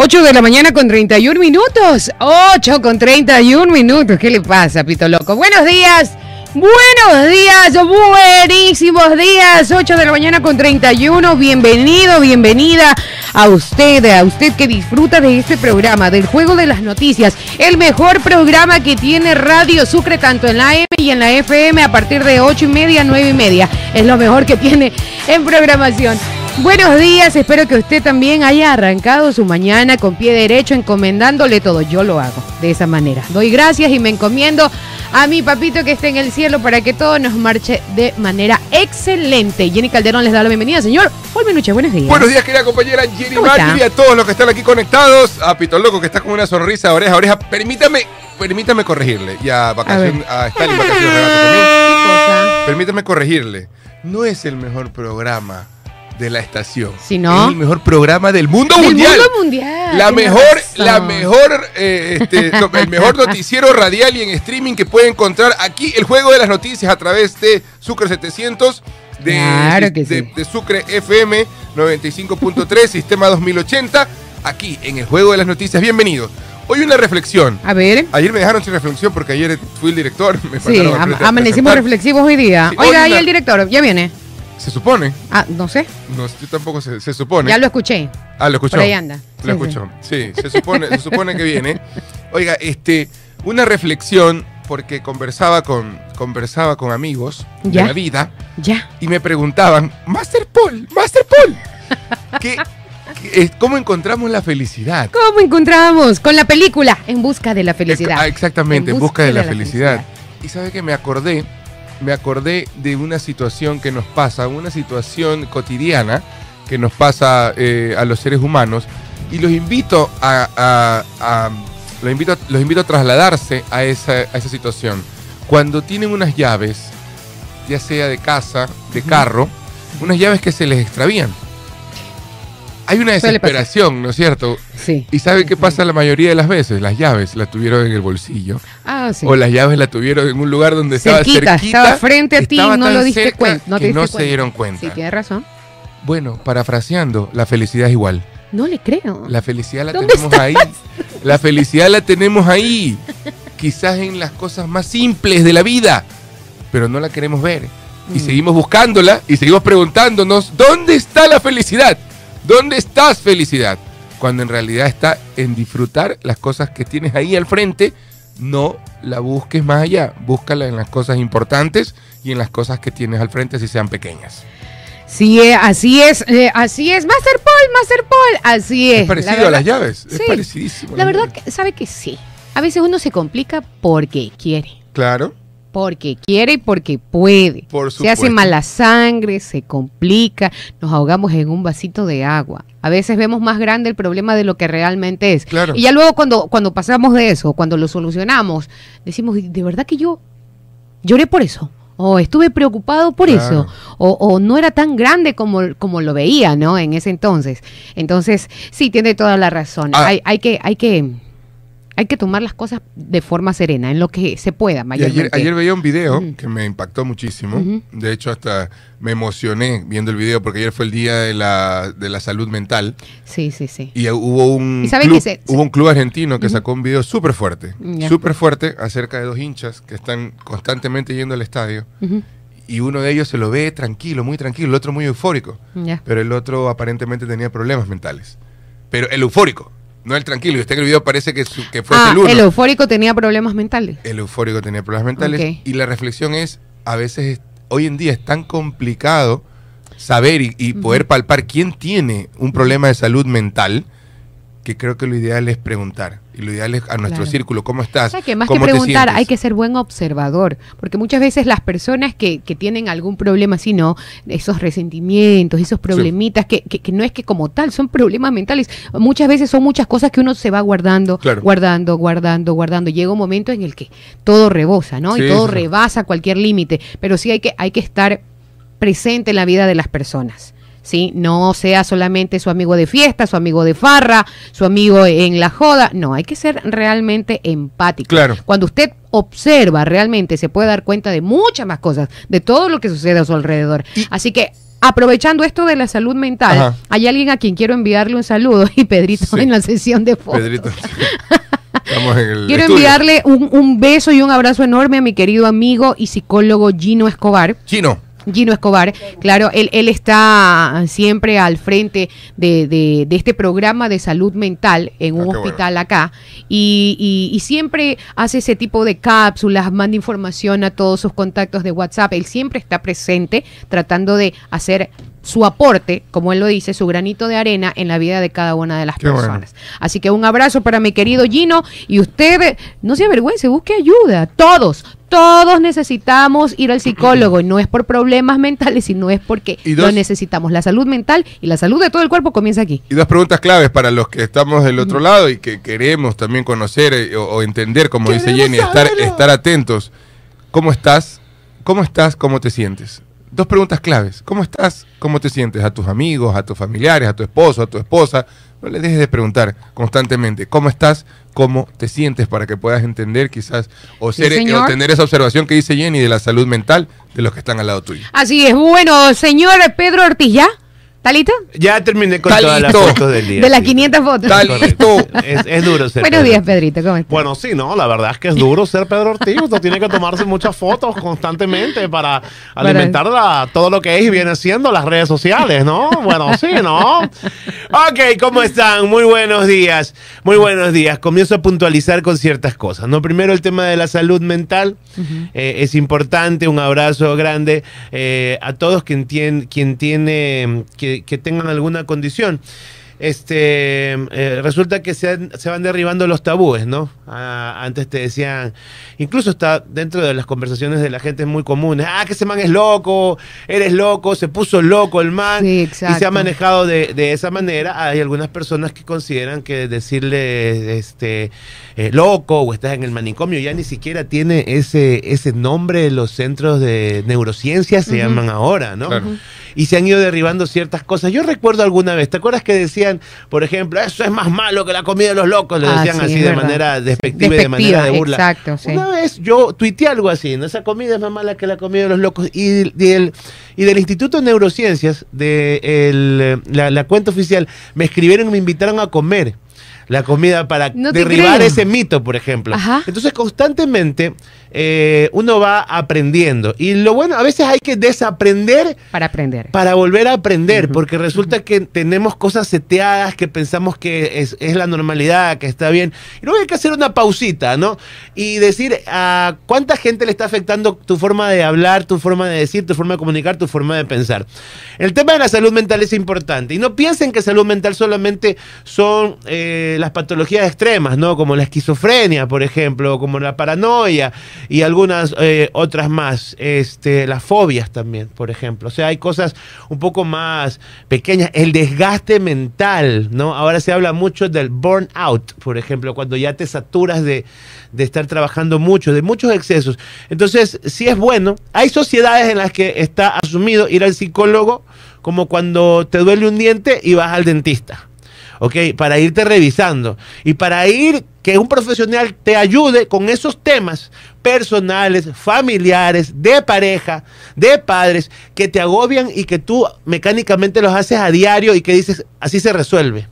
8 de la mañana con 31 minutos. 8 con 31 minutos. ¿Qué le pasa, Pito Loco? Buenos días. Buenos días, buenísimos días. 8 de la mañana con 31. Bienvenido, bienvenida a usted, a usted que disfruta de este programa, del Juego de las Noticias. El mejor programa que tiene Radio Sucre, tanto en la AM y en la FM, a partir de 8 y media, 9 y media. Es lo mejor que tiene en programación. Buenos días, espero que usted también haya arrancado su mañana con pie derecho, encomendándole todo. Yo lo hago de esa manera. Doy gracias y me encomiendo a mi papito que esté en el cielo para que todo nos marche de manera excelente. Jenny Calderón les da la bienvenida, señor. Hola, noche, buenos días. Buenos días, querida compañera Jenny Magri, y a todos los que están aquí conectados. A Pito Loco que está con una sonrisa oreja a oreja. Permítame, permítame corregirle. Y a, vacación, a, a Vacaciones también. ¿Qué cosa? Permítame corregirle. No es el mejor programa de la estación. Si no. Es el mejor programa del mundo Del mundial. mundo mundial. La mejor, razón. la mejor, eh, este, no, el mejor noticiero radial y en streaming que puede encontrar aquí el juego de las noticias a través de Sucre 700, de, Claro que de- sí. de Sucre FM 95.3, sistema 2080, aquí en el juego de las noticias. Bienvenido. Hoy una reflexión. A ver. Ayer me dejaron sin reflexión porque ayer fui el director. Me Sí, am- amanecimos reflexivos hoy día. Sí, Oiga, hoy ahí una- el director, ya viene. Se supone. Ah, no sé. No, yo tampoco se, se supone. Ya lo escuché. Ah, lo escuchó. Por ahí anda. Lo Sí, escuchó. Sí, se supone, se supone que viene. Oiga, este, una reflexión porque conversaba con, conversaba con amigos Ya. de la vida Ya. y me preguntaban, Master Paul, Master Paul, ¿qué, eh, ¿cómo encontramos la felicidad? ¿Cómo encontramos? Con la película En busca de la felicidad. Ah, exactamente, en busca de la, felicidad. Y sabe que me acordé, me acordé de una situación que nos pasa, una situación cotidiana que nos pasa eh, a los seres humanos y los invito a, a- a- los invito, los invito a trasladarse a esa, a esa situación. Cuando tienen unas llaves, ya sea de casa, de carro, unas llaves que se les extravían. Hay una desesperación, ¿no es cierto? Sí. ¿Y sabe qué pasa la mayoría de las veces? Las llaves las tuvieron en el bolsillo. Ah, sí. O las llaves las tuvieron en un lugar donde Cerquita, estaba cerquita. estaba frente a ti, estaba no lo diste cuenta, no te que diste no se dieron cuenta. Sí, tienes razón. Bueno, parafraseando, la felicidad es igual. No le creo. La felicidad la ¿Dónde tenemos ahí. La felicidad la tenemos ahí. Quizás en las cosas más simples de la vida, pero no la queremos ver. Y Mm. seguimos buscándola y seguimos preguntándonos, ¿dónde está la felicidad? ¿Dónde estás felicidad? Cuando en realidad está en disfrutar las cosas que tienes ahí al frente, no la busques más allá, búscala en las cosas importantes y en las cosas que tienes al frente, si sean pequeñas. Sí, eh, así es, eh, así es. Master Paul, Master Paul, así es. Es parecido La a las llaves, es sí. parecidísimo. La verdad, que, sabe que sí. A veces uno se complica porque quiere. Claro, Porque quiere y porque puede. por Se hace mala sangre, se complica, nos ahogamos en un vasito de agua. A veces vemos más grande el problema de lo que realmente es. Claro. Y ya luego cuando, cuando pasamos de eso, cuando lo solucionamos, decimos, de verdad que yo lloré por eso. O estuve preocupado por Claro. eso. O, o no era tan grande como, como lo veía, ¿no? En ese entonces. Entonces, sí, tiene toda la razón. Ah. Hay, hay que, hay que, hay que tomar las cosas de forma serena, en lo que se pueda, Y ayer, mayormente. ayer veía un video que me impactó muchísimo. De hecho, hasta me emocioné viendo el video porque ayer fue el día de la, de la salud mental. Sí, sí, sí. Y hubo un, ¿Y sabe club, que se- hubo un club argentino que sacó un video súper fuerte. Ya. Súper fuerte acerca de dos hinchas que están constantemente yendo al estadio. Y uno de ellos se lo ve tranquilo, muy tranquilo. El otro muy eufórico. Ya. Pero el otro aparentemente tenía problemas mentales. Pero el eufórico, no el tranquilo. Y usted en el video parece que, su- que fue Ah, el uno. el eufórico tenía problemas mentales. el eufórico tenía problemas mentales. Y la reflexión es, a veces, es- hoy en día es tan complicado saber y, y poder palpar quién tiene un problema de salud mental, que creo que lo ideal es preguntar. Y lo ideal es a nuestro Claro. círculo, ¿cómo estás? O sea, que más que ¿Cómo te preguntar, hay que ser buen observador, porque muchas veces las personas que, que tienen algún problema así, ¿no? Esos resentimientos, esos problemitas, que, que, que no es que como tal, son problemas mentales. Muchas veces son muchas cosas que uno se va guardando, Claro. guardando, guardando, guardando. Llega un momento en el que todo rebosa, ¿no? Sí, y todo sí. rebasa cualquier límite, pero sí hay que, hay que estar presente en la vida de las personas. ¿Sí? No sea solamente su amigo de fiesta, su amigo de farra, su amigo en la joda. No, hay que ser realmente empático. Claro. Cuando usted observa realmente, se puede dar cuenta de muchas más cosas, de todo lo que sucede a su alrededor. Y- Así que aprovechando esto de la salud mental, hay alguien a quien quiero enviarle un saludo y Pedrito en la sesión de fotos. Pedrito. Quiero enviarle un, un, beso y un abrazo enorme a mi querido amigo y psicólogo Gino Escobar. Gino. Gino Escobar, claro, él, él está siempre al frente de, este programa de salud mental en un ah, hospital acá. Y, y, siempre hace ese tipo de cápsulas, manda información a todos sus contactos de WhatsApp, él siempre está presente tratando de hacer su aporte, como él lo dice, su granito de arena en la vida de cada una de las personas. Así que un abrazo para mi querido Gino y usted no se avergüence, busque ayuda. Todos, todos necesitamos ir al psicólogo y no es por problemas mentales, sino es porque lo necesitamos. La salud mental y la salud de todo el cuerpo comienza aquí. Y dos preguntas claves para los que estamos del otro lado y que queremos también conocer eh, o, entender, como dice Jenny, estar, estar atentos. ¿Cómo estás? ¿Cómo estás? ¿Cómo te sientes? Dos preguntas claves. ¿Cómo estás? ¿Cómo te sientes? A tus amigos, a tus familiares, a tu esposo, a tu esposa. No le dejes de preguntar constantemente cómo estás, cómo te sientes para que puedas entender quizás o, ser, o tener esa observación que dice Jenny de la salud mental de los que están al lado tuyo. Así es. Bueno, señor Pedro Ortiz, ¿ya? ¿Está Ya terminé con todas las fotos del día. De las 500 fotos. Es, duro ser Buenos días, Pedrito. ¿Cómo estás? Bueno, sí, no, la verdad es que es duro ser Pedro Ortiz. Usted tiene que tomarse muchas fotos constantemente para alimentar todo lo que es y viene siendo las redes sociales, ¿no? Bueno, sí, ¿no? Ok, ¿cómo están? Muy buenos días. Muy buenos días. Comienzo a puntualizar con ciertas cosas, ¿no? Primero el tema de la salud mental. Eh, es importante. Un abrazo grande eh, a todos quien tiene, quien tiene que, tengan alguna condición este eh, resulta que se, se, van derribando los tabúes, ¿no? Ah, antes te decían, incluso está dentro de las conversaciones de la gente es muy común, ah, que ese man es loco, eres loco, se puso loco el man, y se ha manejado de, de, esa manera. Hay algunas personas que consideran que decirle este eh, loco o estás en el manicomio ya ni siquiera tiene ese, ese nombre, los centros de neurociencia se llaman ahora, ¿no? Y se han ido derribando ciertas cosas. Yo recuerdo alguna vez, ¿te acuerdas que decían, por ejemplo, eso es más malo que la comida de los locos? Lo ah, decían así de manera despectiva, y de manera de burla. Exacto, sí. Una vez yo tuiteé algo así, ¿no? esa comida es más mala que la comida de los locos. Y, del, y del Instituto de Neurociencias, de la, la cuenta oficial, me escribieron y me invitaron a comer la comida para derribar ese mito, por ejemplo. Entonces, constantemente eh, uno va aprendiendo. Y lo bueno, a veces hay que desaprender. Para aprender. Para volver a aprender, porque resulta que tenemos cosas seteadas que pensamos que es, la normalidad, que está bien. Y luego hay que hacer una pausita, ¿no? Y decir a cuánta gente le está afectando tu forma de hablar, tu forma de decir, tu forma de comunicar, tu forma de pensar. El tema de la salud mental es importante. Y no piensen que salud mental solamente son eh, las patologías extremas, ¿no? Como la esquizofrenia, por ejemplo, como la paranoia y algunas eh, otras más, este, las fobias también, por ejemplo. O sea, hay cosas un poco más pequeñas. El desgaste mental, ¿no? Ahora se habla mucho del burnout, por ejemplo, cuando ya te saturas de, de estar trabajando mucho, de muchos excesos. Entonces, si es bueno. Hay sociedades en las que está asumido ir al psicólogo como cuando te duele un diente y vas al dentista. ¿Ok? Para irte revisando y para ir que un profesional te ayude con esos temas personales, familiares, de pareja, de padres, que te agobian y que tú mecánicamente los haces a diario y que dices, así se resuelve,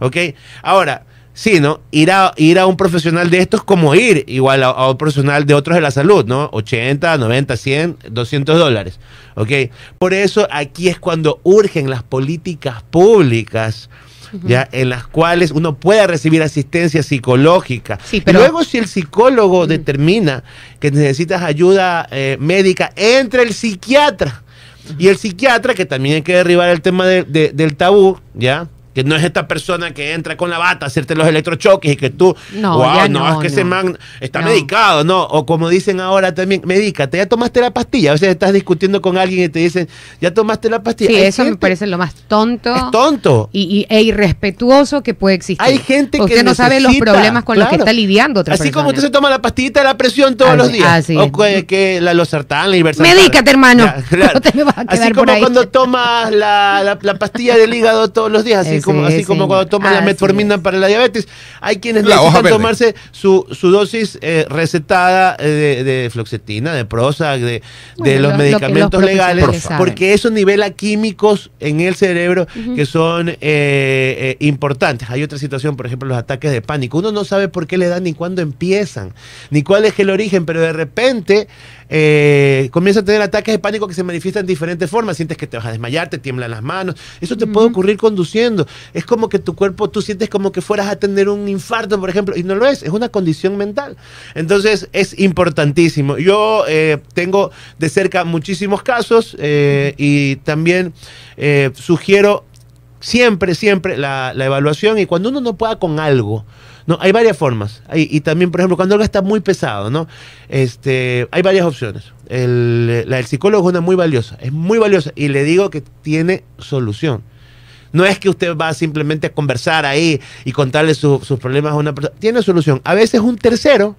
¿ok? Ahora, sí, ¿no? Ir a, ir a un profesional de estos como ir igual a, a, un profesional de otros de la salud, ¿no? 80, 90, 100, 200 dólares, ¿ok? Por eso aquí es cuando urgen las políticas públicas ya en las cuales uno pueda recibir asistencia psicológica. Luego, si el psicólogo determina que necesitas ayuda eh, médica, entre el psiquiatra. Y el psiquiatra, que también hay que derribar el tema del tabú, ¿ya? Que no es esta persona que entra con la bata a hacerte los electrochoques y que tú, no, wow, no, es que ese man está medicado, no, o como dicen ahora también, medícate, ya tomaste la pastilla, a veces estás discutiendo con alguien y te dicen, ya tomaste la pastilla. Sí, eso me parece lo más tonto. Es tonto. Y, e irrespetuoso que puede existir. Hay gente que no sabe los problemas con los que está lidiando otra Así como usted se toma la pastillita de la presión todos los días. o que, la losartán, la Medícate, hermano. así como cuando tomas la, la, pastilla del hígado todos los días, así así como, así como cuando toman la metformina para la diabetes. Hay quienes La necesitan tomarse su, su dosis eh, recetada eh, de, de fluoxetina, de Prozac, de, de Bueno, los lo- lo que medicamentos los legales, porque eso nivela químicos en el cerebro que son eh, eh, importantes. Hay otra situación, por ejemplo, los ataques de pánico. Uno no sabe por qué le dan ni cuándo empiezan, ni cuál es el origen, pero de repente eh, comienza a tener ataques de pánico que se manifiestan de diferentes formas. Sientes que te vas a desmayar, te tiemblan las manos. Eso te puede ocurrir conduciendo. Es como que tu cuerpo, tú sientes como que fueras a tener un infarto, por ejemplo, y no lo es, es una condición mental. Entonces es importantísimo. Yo eh, tengo de cerca muchísimos casos eh, y también eh, sugiero siempre, siempre la, la evaluación y cuando uno no pueda con algo, ¿no? Hay varias formas. Y también, por ejemplo, cuando algo está muy pesado, ¿no? Este, hay varias opciones. El, la del psicólogo es una muy valiosa, es muy valiosa y le digo que tiene solución. No es que usted va simplemente a conversar ahí y contarle su- sus problemas a una persona. Tiene solución. A veces un tercero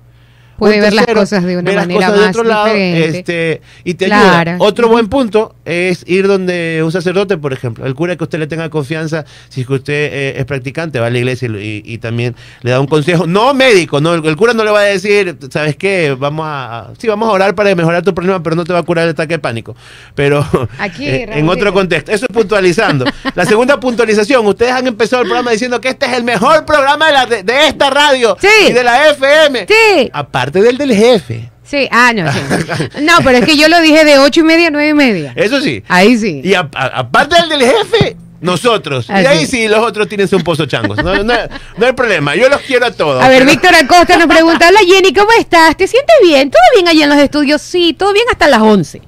Puede ver las cosas de una manera cosas de más otro lado, este, y te ayuda. Otro buen punto es ir donde un sacerdote, por ejemplo, el cura que usted le tenga confianza, si es que usted eh, es practicante, va a la iglesia y, y- y también le da un consejo, no médico, no, el, el cura no le va a decir, ¿sabes qué? Vamos a, sí, vamos a orar para mejorar tu problema, pero no te va a curar el ataque de pánico. Pero Aquí, eh, en otro contexto, eso es puntualizando. La segunda puntualización, ustedes han empezado el programa diciendo que este es el mejor programa de, la- de- de esta radio Sí. y de la FM. Sí. Aparte del del jefe. Sí, ah, no, sí. No, pero es que yo lo dije de ocho y media a nueve y media. Eso sí. Ahí sí. Y aparte del del jefe, nosotros. Y Así ahí sí, los otros tienen un pozo changos. No, no- no hay problema. Yo los quiero a todos. A ver, pero- Víctor Acosta nos pregunta, hola Jenny, ¿cómo estás? ¿Te sientes bien? ¿Todo bien allá en los estudios? Sí, todo bien hasta las 11.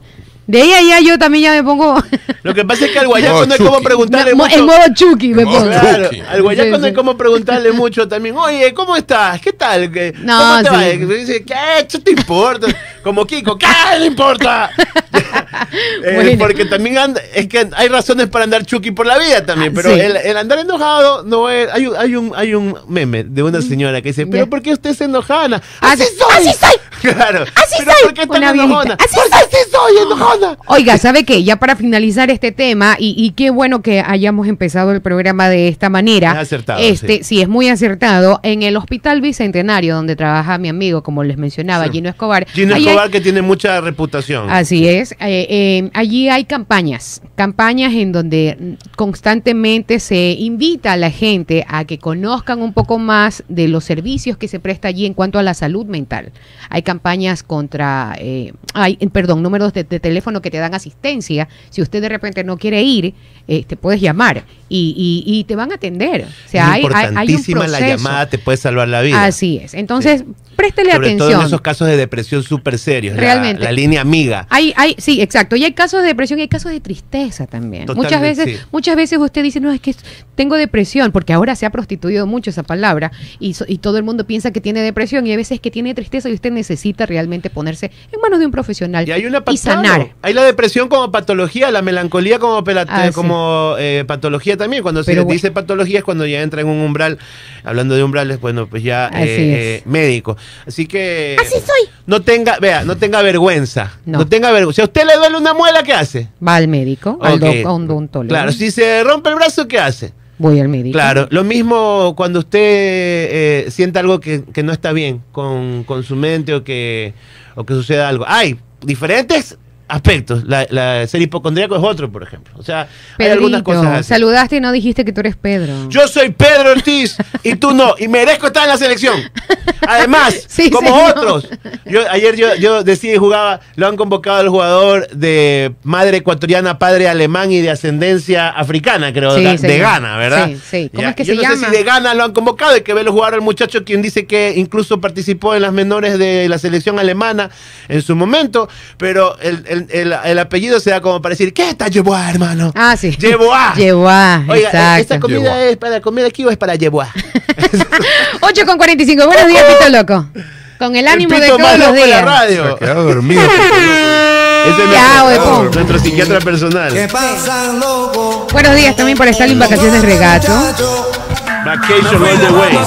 De ahí a allá yo también ya me pongo... Lo que pasa es que al guayaco no hay como preguntarle mucho. en modo Chucky me pongo. Claro, al guayaco Sí, no hay sí. como preguntarle mucho también. Oye, ¿cómo estás? ¿Qué tal? ¿Qué- No, ¿Cómo te sí. va? Dice, ¿qué? ¿Qué te importa? Como Kiko, ¿qué le importa? Eh, Bueno. Porque también anda, es que hay razones para andar chucky por la vida también, Ah, pero sí. el, el andar enojado no es. Hay, un- hay, un, hay un meme de una señora que dice, ¿pero Ya. por qué usted se enojana? Así- así soy. Claro. Así ¿Pero soy. por qué tan enojona? Así Porque así soy enojona. Oiga, ¿sabe qué? Ya para finalizar este tema, y, y qué bueno que hayamos empezado el programa de esta manera. Es acertado, Este, sí. es muy acertado. En el Hospital Bicentenario, donde trabaja mi amigo, como les mencionaba, Sí. Gino Escobar. Gino hay- Escobar que tiene mucha reputación. Así es. eh, eh, allí hay campañas, campañas en donde constantemente se invita a la gente a que conozcan un poco más de los servicios que se presta allí en cuanto a la salud mental. Hay campañas contra, eh, hay, eh, perdón, números de, de teléfono que te dan asistencia. Si usted de repente no quiere ir, eh, te puedes llamar y, y- y te van a atender. O sea, es hay, hay- hay un importantísima la llamada, te puede salvar la vida. Así es. Entonces, préstele Sobre atención. todo en esos casos de depresión súper serios. la- Realmente. La, línea amiga. Hay, hay, sí, exacto. Y hay casos de depresión y hay casos de tristeza también. muchas veces, sí. muchas veces usted dice, no, es que tengo depresión, porque ahora se ha prostituido mucho esa palabra y, so- y todo el mundo piensa que tiene depresión y hay veces que tiene tristeza y usted necesita realmente ponerse en manos de un profesional Y hay una y sanar. Hay la depresión como patología, la melancolía como, Ah, sí. como eh, patología también. Cuando se bueno. dice patología es cuando ya entra en un umbral, hablando de umbrales, bueno, pues ya Así eh, es. eh, médico. Así que Así soy. no tenga, vea, no tenga vergüenza. No, No. tenga vergüenza. Si a usted le duele una muela, ¿qué hace? Va al médico, al Ok. doc- a un odontólogo. Claro, si se rompe el brazo, ¿qué hace? Voy al médico. Claro, lo mismo cuando usted eh, siente algo que, que no está bien con, con su mente o que, o que suceda algo. Hay diferentes aspectos. La, la- ser hipocondríaco es otro, por ejemplo. O sea, hay algunas cosas así. saludaste y no dijiste que tú eres Pedro. Yo soy Pedro Ortiz y tú no, y merezco estar en la selección. Además, Sí, como señor. otros. Yo, ayer yo, yo decía y jugaba, lo han convocado al jugador de madre ecuatoriana, padre alemán y de ascendencia africana, creo, Sí, de. Ghana, ¿verdad? Sí, sí. ¿Cómo Ya, es que yo se no sé si de Ghana lo han convocado, hay que verlo jugar al muchacho quien dice que incluso participó en las menores de la selección alemana en su momento, pero el, el- el- el apellido se da como para decir, ¿qué está Yeboah, hermano? Ah, sí. Yeboah. Yeboah, Oiga, exacto. ¿esta comida Yeboah. es para comer aquí o es para Yeboah? 8 con 45. Buenos días, Pito Loco. Con el ánimo El de todos más los loco de la días. Se ha radio. quedado dormido. Ese es Ya, nuestro, psiquiatra personal. ¿Qué pasa, loco? Buenos días también por estar en vacaciones regato. Vacation all the way.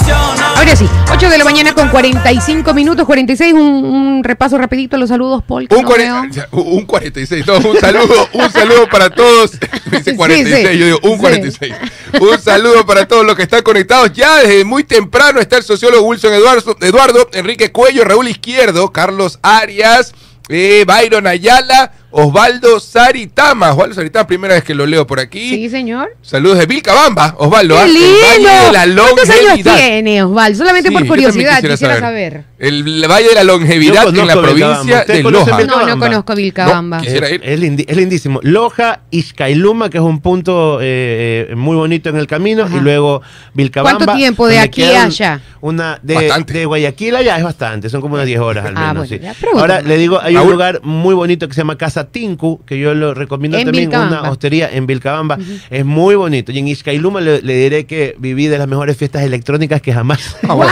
Ahora sí, 8 de la mañana con 45 minutos, 46, un, un repaso rapidito, los saludos, Paul. Un, no un 46, no, un saludo, un saludo para todos. Me dice Sí, 46, sí. yo digo un Sí. 46. Un saludo para todos los que están conectados. Ya desde muy temprano está el sociólogo Wilson Eduardo, Eduardo Enrique Cuello, Raúl Izquierdo, Carlos Arias, eh, Byron Ayala, Osvaldo Saritama. Osvaldo Saritama, primera vez que lo leo por aquí. Sí, señor. Saludos de Vilcabamba, Osvaldo. ¡Qué el lindo! Valle de la ¿Cuántos años tiene, Osvaldo? Solamente Sí, por curiosidad, quisiera, saber. El Valle de la Longevidad en la provincia Vilcabamba. ¿Ustedes de Loja. No, no conozco Vilcabamba. No, Quisiera ir. Es, lindi- es lindísimo. Loja, Izcailuma, que es un punto eh, eh, muy bonito en el camino, Ajá. y luego Vilcabamba. ¿Cuánto tiempo de aquí a allá? Una de, Bastante. de Guayaquil allá es bastante, son como unas 10 horas al Ah, menos. bueno, sí. Ahora le digo, hay un Raúl. lugar muy bonito que se llama Casa Tinku, que yo lo recomiendo En también, Vilcabamba. una hostería en Vilcabamba. Es muy bonito. Y en Izcailuma le, le diré que viví de las mejores fiestas electrónicas que jamás. ¡Wow!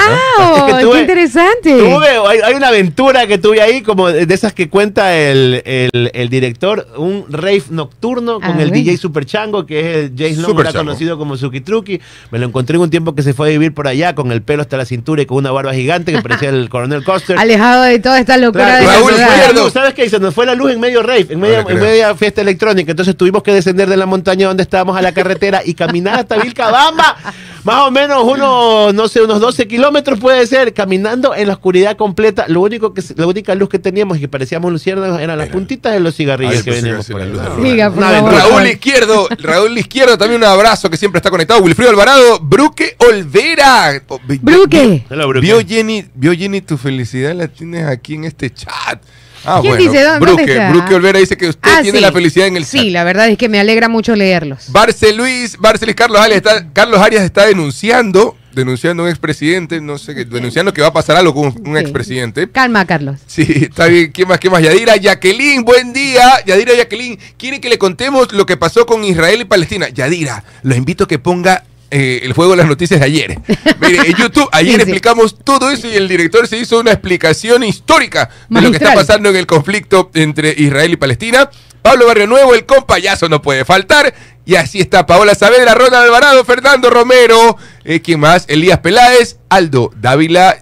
Es que tuve- ¡Qué interesante! Tuve, hay, hay una aventura que tuve ahí, como de esas que cuenta el, el- el director, un rave nocturno con Ah, el bueno. DJ Super Chango, que es el Jace Long, conocido como Suki Truki. Me lo encontré en un tiempo que se fue a vivir por allá, con el pelo hasta la cintura y con una barba gigante que parecía el coronel Coster. Alejado de toda esta locura Claro, de la Raúl la luz, ¿Sabes qué? Se nos fue la luz en medio rave, en media, No le en media fiesta electrónica. Entonces tuvimos que descender de la montaña donde estábamos a la carretera y caminar hasta Vilcabamba. Más o menos unos, no sé, unos 12 kilómetros puede ser, caminando en la oscuridad completa. Lo único que, la única luz que teníamos y que parecíamos luciérnagas eran las puntitas de los cigarrillos Ay, que veníamos por Siga, favor. aventura. Raúl Izquierdo, Raúl Izquierdo, también un abrazo que siempre está conectado. Wilfrido Alvarado, Bruque Olvera. Bruque. Vio Jenny, vio Jenny, tu felicidad la tienes aquí en este chat. Ah, ¿Quién bueno. dice? ¿Dónde- Bruque, está? Bruque Olvera dice que usted Ah, tiene sí. la felicidad en el chat. Sí, la verdad es que me alegra mucho leerlos. Barce Luis, Barce Luis Carlos Arias está, Carlos Arias está denunciando, denunciando a un expresidente, no sé denunciando que va a pasar algo con un Sí. expresidente. Calma, Carlos. Sí, está bien. ¿Qué más? ¿Qué más? Yadira, Jacqueline, buen día. Yadira, Jacqueline, quieren que le contemos lo que pasó con Israel y Palestina. Yadira, lo invito a que ponga eh, el juego de las noticias de ayer. Mire, en YouTube, ayer Sí, sí. explicamos todo eso y el director se hizo una explicación histórica de lo que está pasando en el conflicto entre Israel y Palestina. Pablo Barrio Nuevo, el compayazo no puede faltar. Y así está Paola Saavedra, Ronald Alvarado, Fernando Romero, eh, ¿quién más? Elías Peláez, Aldo Dávila,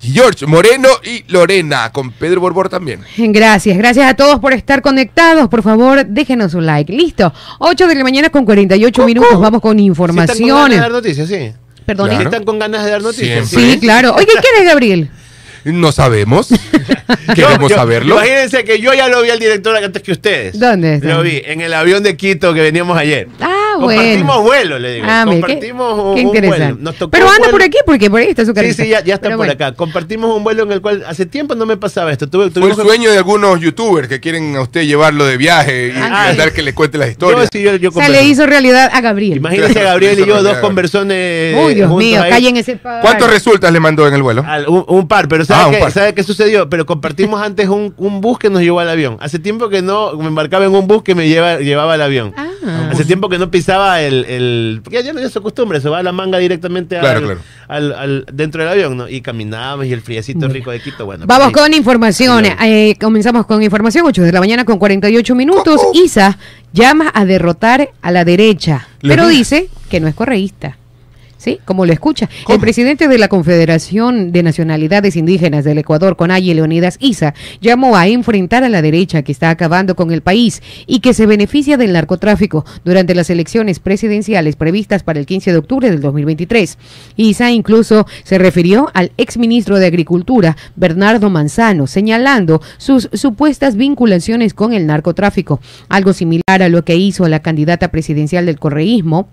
George Moreno y Lorena, con Pedro Borbor también. Gracias, gracias a todos por estar conectados. Por favor, déjenos un like. Listo. 8 de la mañana con 48 minutos. Vamos con ¿Sí están con ganas de informaciones. dar noticias, sí. Perdón. ¿Sí Claro. están con ganas de dar noticias? Siempre. Sí, claro. Oye, ¿quién es Gabriel? No sabemos. Queremos Yo- yo- saberlo. Imagínense que yo ya lo vi al director antes que ustedes. ¿Dónde está? Lo vi en el avión de Quito que veníamos ayer. Ah, Compartimos vuelo, le digo. Ah, qué, Compartimos un, qué un interesante. vuelo. Nos tocó Pero anda vuelo- por aquí porque por ahí está su Sí, carita. sí, ya, ya está Pero por bueno. acá. Compartimos un vuelo en el cual hace tiempo no me pasaba esto. Tuve, Fue el que- sueño de algunos youtubers que quieren a usted llevarlo de viaje y Ah, sí. que le cuente las Yo, historias. sí, yo, yo O sea, le hizo realidad a Gabriel. Imagínense a Gabriel y yo, dos conversones. Uy, Dios juntos mío, ahí. callen ese par. ¿Cuántos resultas le mandó en el vuelo? Al- un, un par, pero ¿sabe, Ah, un qué, par. ¿sabe qué sucedió? Pero compartimos antes un, un bus que nos llevó al avión. Hace tiempo que no me embarcaba en un bus que me lleva, llevaba al avión. Ah. Hace tiempo que no pisaba el... el porque ya no es su costumbre, se va la manga directamente Claro, al, claro. al- al- dentro del avión, ¿no? Y caminábamos y el friecito Bueno. rico de Quito, bueno. Vamos pues, con información. Eh, comenzamos con información, 8 de la mañana con 48 minutos. Coco. ISA llama a derrotar a la derecha, pero dice que no es correísta. ¿Sí? Como lo escucha. ¿Cómo? El presidente de la Confederación de Nacionalidades Indígenas del Ecuador, Conaye Leonidas Isa, llamó a enfrentar a la derecha que está acabando con el país y que se beneficia del narcotráfico durante las elecciones presidenciales previstas para el 15 de octubre del 2023. Isa incluso se refirió al exministro de Agricultura, Bernardo Manzano, señalando sus supuestas vinculaciones con el narcotráfico, algo similar a lo que hizo la candidata presidencial del correísmo,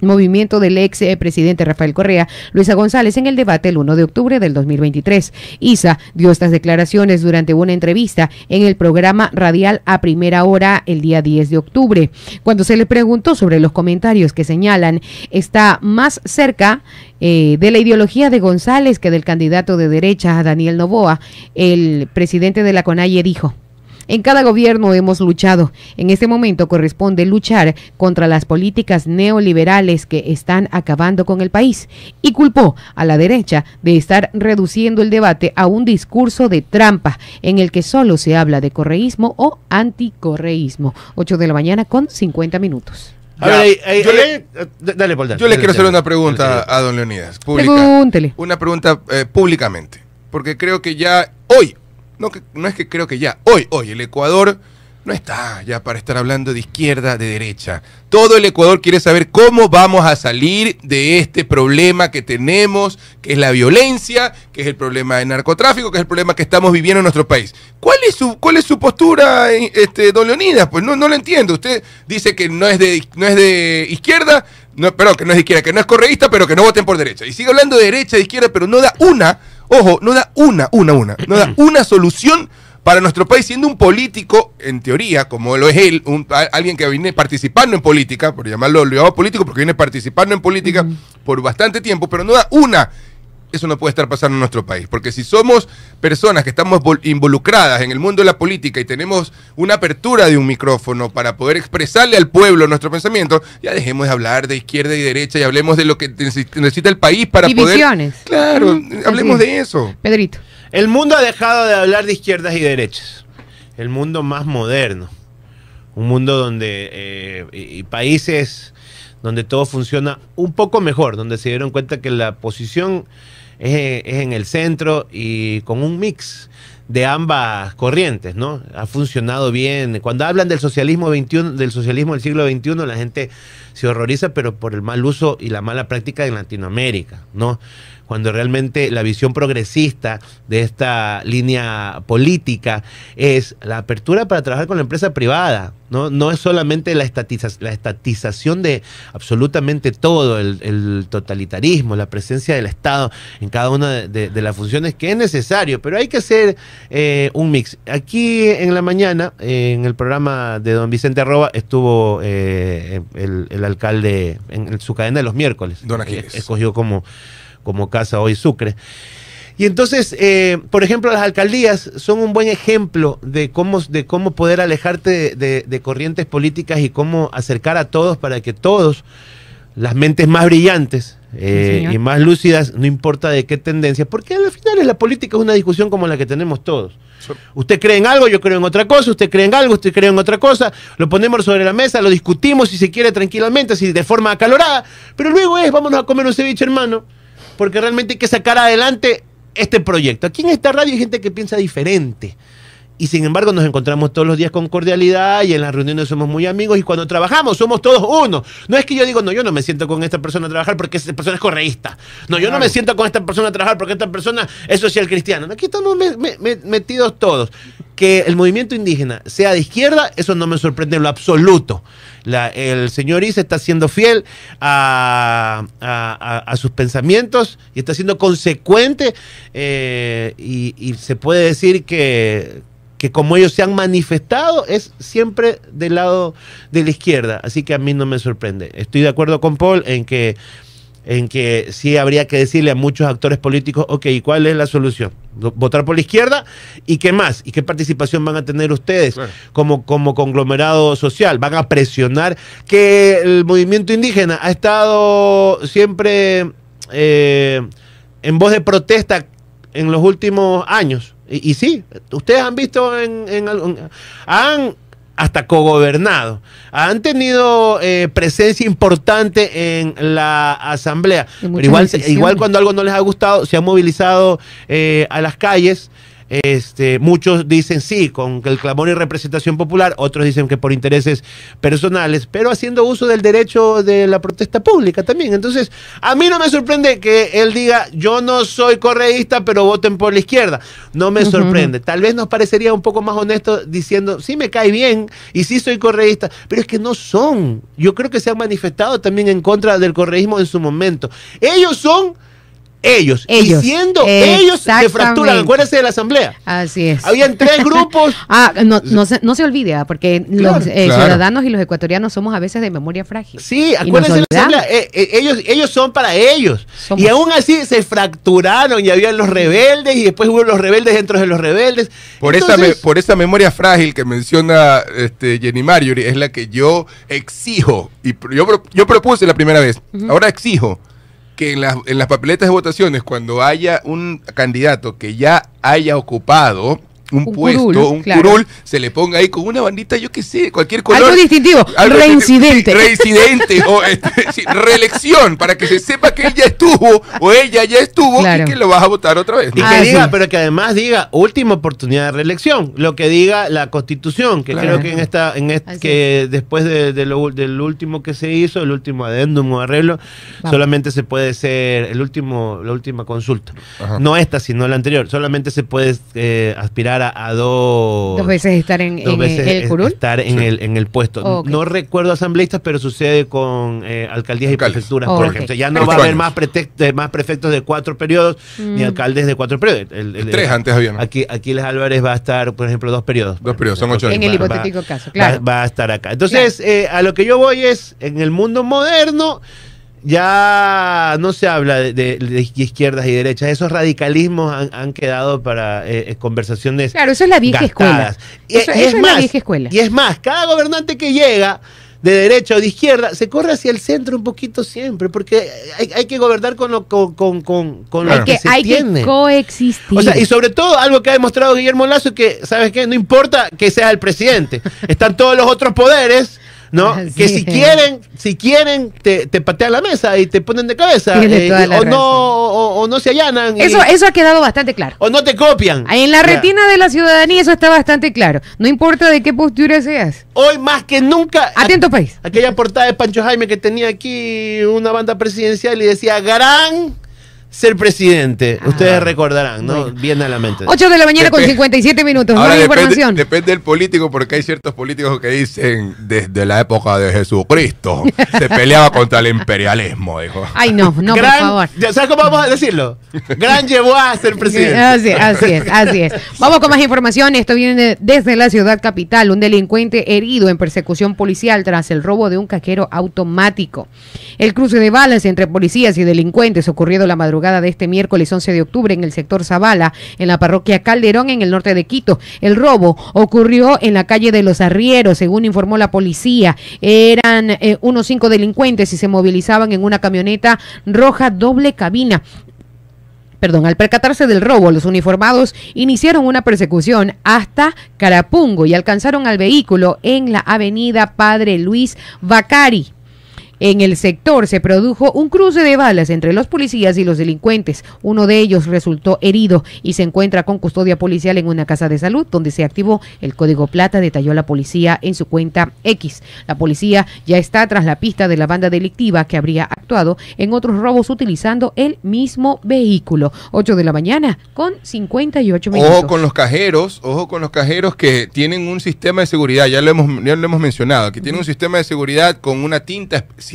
movimiento del ex eh, presidente Rafael Correa, Luisa González, en el debate el 1 de octubre del 2023. Isa dio estas declaraciones durante una entrevista en el programa radial a primera hora el día 10 de octubre. Cuando se le preguntó sobre los comentarios que señalan está más cerca eh, de la ideología de González que del candidato de derecha, Daniel Novoa, el presidente de la CONAIE dijo. En cada gobierno hemos luchado. En este momento corresponde luchar contra las políticas neoliberales que están acabando con el país y culpó a la derecha de estar reduciendo el debate a un discurso de trampa en el que solo se habla de correísmo o anticorreísmo. 8 de la mañana con 50 minutos. A Ya, ver, ahí- yo ahí- le- ahí- dale, Paul, dale, Yo le quiero hacer una pregunta Dale, a don Leonidas, pública. Pregúntele. Una pregunta eh, públicamente, porque creo que ya hoy, no, que, no es que creo que ya, hoy, hoy, el Ecuador no está ya para estar hablando de izquierda, de derecha. Todo el Ecuador quiere saber cómo vamos a salir de este problema que tenemos, que es la violencia, que es el problema del narcotráfico, que es el problema que estamos viviendo en nuestro país. ¿Cuál es su, cuál es su postura, eh, este, don Leonidas? Pues no, no lo entiendo. Usted dice que no es de, no es de izquierda, no, perdón, que no es de izquierda, que no es correísta, pero que no voten por derecha. Y sigue hablando de derecha, de izquierda, pero no da una, ojo, no da una, una, una, no da una solución para nuestro país, siendo un político, en teoría, como lo es él, un- a- alguien que viene participando en política, por llamarlo, lo llamo político porque viene participando en política por bastante tiempo, pero no da una eso no puede estar pasando en nuestro país. Porque si somos personas que estamos vol- involucradas en el mundo de la política y tenemos una apertura de un micrófono para poder expresarle al pueblo nuestro pensamiento, ya dejemos de hablar de izquierda y derecha y hablemos de lo que necesi- necesita el país para Divisiones. poder... Claro, Mm, hablemos es. de eso. Pedrito. El mundo ha dejado de hablar de izquierdas y derechas. El mundo más moderno. Un mundo donde eh, y, y países donde todo funciona un poco mejor, donde se dieron cuenta que la posición es, en el centro y con un mix de ambas corrientes, ¿no? Ha funcionado bien. Cuando hablan del socialismo 21, del socialismo del siglo XXI, la gente se horroriza, pero por el mal uso y la mala práctica en Latinoamérica, ¿no? Cuando realmente la visión progresista de esta línea política es la apertura para trabajar con la empresa privada, ¿no? No es solamente la, estatiza- la estatización de absolutamente todo, el, el totalitarismo, la presencia del Estado en cada una de, de- de las funciones que es necesario, pero hay que hacer eh, un mix. Aquí en la mañana, eh, en el programa de don Vicente Arroba, estuvo eh, el, el alcalde en, su cadena de los miércoles. Don Aquiles. escogió como, como casa hoy Sucre. Y entonces, eh, por ejemplo, las alcaldías son un buen ejemplo de cómo, de cómo poder alejarte de, de- de corrientes políticas y cómo acercar a todos para que todos, las mentes más brillantes eh, y más lúcidas, no importa de qué tendencia, porque al final es la política es una discusión como la que tenemos todos. Usted cree en algo, yo creo en otra cosa, usted cree en algo, usted cree en otra cosa, lo ponemos sobre la mesa, lo discutimos si se quiere tranquilamente, si de forma acalorada, pero luego es, vámonos a comer un ceviche, hermano, porque realmente hay que sacar adelante este proyecto. Aquí en esta radio hay gente que piensa diferente. Y sin embargo nos encontramos todos los días con cordialidad y en las reuniones somos muy amigos y cuando trabajamos somos todos uno. No es que yo digo, no, yo no me siento con esta persona a trabajar porque esta persona es correísta. No, yo no me siento con esta persona a trabajar porque esta persona es social cristiana. Aquí estamos me- me- me- metidos todos. Que el movimiento indígena sea de izquierda, eso no me sorprende en lo absoluto. La- el señor Isa está siendo fiel a, sus pensamientos y está siendo consecuente eh, y, y se puede decir que, que como ellos se han manifestado es siempre del lado de la izquierda. Así que a mí no me sorprende. Estoy de acuerdo con Paul en que en que sí habría que decirle a muchos actores políticos, ok, ¿cuál es la solución? ¿Votar por la izquierda? ¿Y qué más? ¿Y qué participación van a tener ustedes Claro. como, como conglomerado social? ¿Van a presionar que el movimiento indígena ha estado siempre eh, en voz de protesta en los últimos años? Y, y sí, ustedes han visto en, en han hasta cogobernado, han tenido eh, presencia importante en la asamblea. Pero igual, decisiones. igual cuando algo no les ha gustado, se han movilizado eh, a las calles. Este, muchos dicen sí, con el clamor y representación popular, otros dicen que por intereses personales, pero haciendo uso del derecho de la protesta pública también. Entonces, a mí no me sorprende que él diga, yo no soy correísta, pero voten por la izquierda. No me sorprende. Tal vez nos parecería un poco más honesto diciendo, sí me cae bien y sí soy correísta, pero es que no son. Yo creo que se han manifestado también en contra del correísmo en su momento. Ellos son ellos. Ellos. Y siendo ellos se fracturan. Acuérdense de la asamblea. Así es. Habían tres grupos. Ah, no, no, se, no se olvide, ah, porque Claro, los eh, claro. ciudadanos y los ecuatorianos somos a veces de memoria frágil. Sí, acuérdense de la asamblea. Eh, eh, ellos, ellos son para ellos. Somos. Y aún así se fracturaron y habían los rebeldes y después hubo los rebeldes dentro de los rebeldes. Por, esa, me- Entonces, por esa memoria frágil que menciona este, Jenny Marjorie, es la que yo exijo, y yo, pro- yo propuse la primera vez, ahora exijo que en las, en las papeletas de votaciones, cuando haya un candidato que ya haya ocupado un, Un puesto, curul, un claro. curul, se le ponga ahí con una bandita, yo qué sé, cualquier color. Algo distintivo, Algo reincidente. Reincidente, o este, reelección, para que se sepa que él ya estuvo, o ella ya estuvo, Claro. y que lo vas a votar otra vez. Y ¿no? Ah, que diga, sí. pero que además diga última oportunidad de reelección, lo que diga la Constitución, que Claro. creo que en esta, en est- Así que después de, de lo, del último que se hizo, el último adendum o arreglo, Vamos. solamente se puede ser el último, la última consulta, Ajá. no esta, sino la anterior, solamente se puede eh, aspirar a, a dos, Dos veces estar en, dos en veces el curul. estar en, Sí. el, en el puesto. No recuerdo asambleístas, pero sucede con eh, alcaldías y prefecturas, por ejemplo. Ya no Ocho va a haber años. más, prete- eh, más prefectos de cuatro periodos ni Mm. alcaldes de cuatro periodos. El- el- Tres antes había, ¿no? Aquí, Aquiles Álvarez va a estar, por ejemplo, dos periodos. Dos periodos, son ocho En años. el Va- hipotético va- caso, claro. Va, va a estar acá. Entonces, eh, a lo que yo voy es, en el mundo moderno, ya no se habla de, de- de izquierdas y derechas. Esos radicalismos han, han quedado para eh, eh, conversaciones Claro, eso es la vieja gastadas. escuela. Eso, es la vieja escuela. Y es más, cada gobernante que llega de derecha o de izquierda se corre hacia el centro un poquito siempre, porque hay, hay que gobernar con lo, con, con, con, con lo que, que se hay tiene. que coexistir. O sea, y sobre todo algo que ha demostrado Guillermo Lazo que, ¿sabes qué? No importa que sea el presidente. Están todos los otros poderes, ¿no? Que si quieren, si quieren, te, te patean la mesa y te ponen de cabeza. Eh, la o, razón. no, o, o no se allanan. y- eso, eso ha quedado bastante claro. o no te copian. En la retina de la ciudadanía eso está bastante claro. No importa de qué postura seas. Hoy más que nunca. Atento país. Aquella portada de Pancho Jaime que tenía aquí una banda presidencial y decía gran ser presidente. Ah. Ustedes recordarán, ¿no? Bueno. Viene a la mente. 8 de la mañana con Dep- 57 minutos. Ahora Más depende, información. depende del político, porque hay ciertos políticos que dicen desde la época de Jesucristo se peleaba contra el imperialismo, dijo. Ay, no, no, Gran- por favor. ¿Sabes cómo vamos a decirlo? Gran llevó a ser presidente. Así, así es, así es. Vamos con más información. Esto viene de- desde la ciudad capital. Un delincuente herido en persecución policial tras el robo de un cajero automático. El cruce de balas entre policías y delincuentes ocurrido la madrugada de este miércoles 11 de octubre en el sector Zavala, en la parroquia Calderón, en el norte de Quito. El robo ocurrió en la calle de los Arrieros, según informó la policía. Eran eh, unos cinco delincuentes y se movilizaban en una camioneta roja doble cabina. Perdón, al percatarse del robo, los uniformados iniciaron una persecución hasta Carapungo y alcanzaron al vehículo en la avenida Padre Luis Bacari. En el sector se produjo un cruce de balas entre los policías y los delincuentes. Uno de ellos resultó herido y se encuentra con custodia policial en una casa de salud donde se activó el código plata, detalló la policía en su cuenta X. La policía ya está tras la pista de la banda delictiva que habría actuado en otros robos utilizando el mismo vehículo. 8 de la mañana con 58 minutos. Ojo con los cajeros, ojo con los cajeros que tienen un sistema de seguridad, ya lo hemos, ya lo hemos mencionado, que tienen un sistema de seguridad con una tinta especial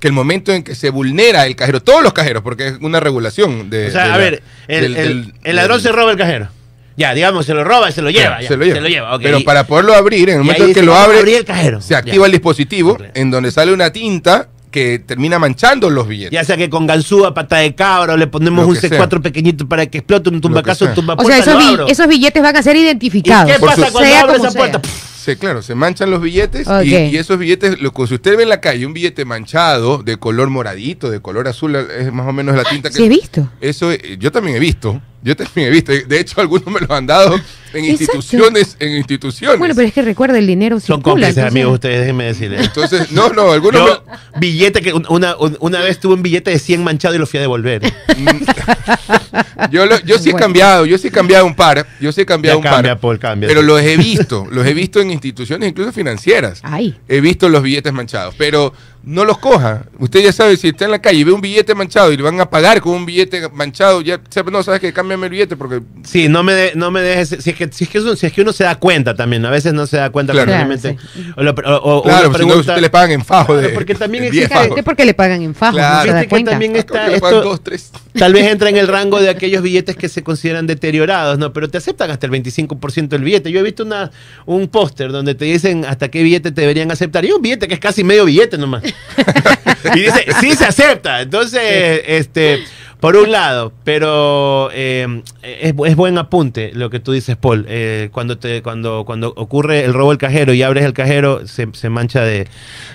que el momento en que se vulnera el cajero, todos los cajeros, porque es una regulación de... O sea, de a la- ver, el, del- el- del- el ladrón del- se roba el cajero. Ya, digamos, se lo roba y se lo lleva. ya, se lo lleva. Pero Y- para poderlo abrir, en el y momento en que lo "Vamos a abre, abrir el cajero". se activa Ya. el dispositivo en donde sale una tinta que termina manchando los billetes. Ya sea que con ganzúa, pata de cabra, o le ponemos un que C4 pequeñito para que explote un tumbacazo, un tumba o sea, esos, bi- esos billetes van a ser identificados. ¿Y qué Por pasa su- cuando como esa sea. puerta? Pff, Sí, claro, se manchan los billetes y, y esos billetes, lo, que si usted ve en la calle un billete manchado de color moradito, de color azul, es más o menos la tinta que... ¿Sí he visto? Eso eh, yo también he visto, yo también he visto. De hecho, algunos me lo han dado en Exacto. instituciones, en instituciones. Bueno, pero es que recuerda, el dinero Son circula. cómplices, entonces- amigos, ustedes, déjenme decirles. Entonces, no, no, algunos Yo, billete que un- una, un- una vez tuve un billete de 100 manchado y lo fui a devolver. me- yo, lo- yo sí he Bueno. cambiado, yo sí he cambiado un par, yo sí he cambiado Ya un cambia, par. Paul, cambia. Pero los he visto, los he visto en instituciones incluso financieras. Ay. He visto los billetes manchados, pero no los coja. Usted ya sabe, si está en la calle y ve un billete manchado y le van a pagar con un billete manchado, ya no, sabes que cámbiame el billete porque Sí, no me, de- no me dejes. Si es, que, si, es que uno, si es que uno se da cuenta también, a veces no se da cuenta. Claro. porque realmente- o, lo- o- o Claro, uno si no, usted le pagan en fajo de. Porque también de existe- 10 fajos. Es porque le pagan en fajo, Claro. no se da Viste que también está que esto- dos, tres. Tal vez entra en el rango de aquellos billetes que se consideran deteriorados, ¿no? Pero te aceptan hasta el 25% del billete. Yo he visto una, un póster donde te dicen hasta qué billete te deberían aceptar. Y un billete que es casi medio billete nomás. y dice, sí se acepta. Entonces, este. Por un lado, pero eh, es, es buen apunte lo que tú dices, Paul. Eh, cuando, te, cuando, cuando ocurre el robo del cajero y abres el cajero, se, se mancha de. de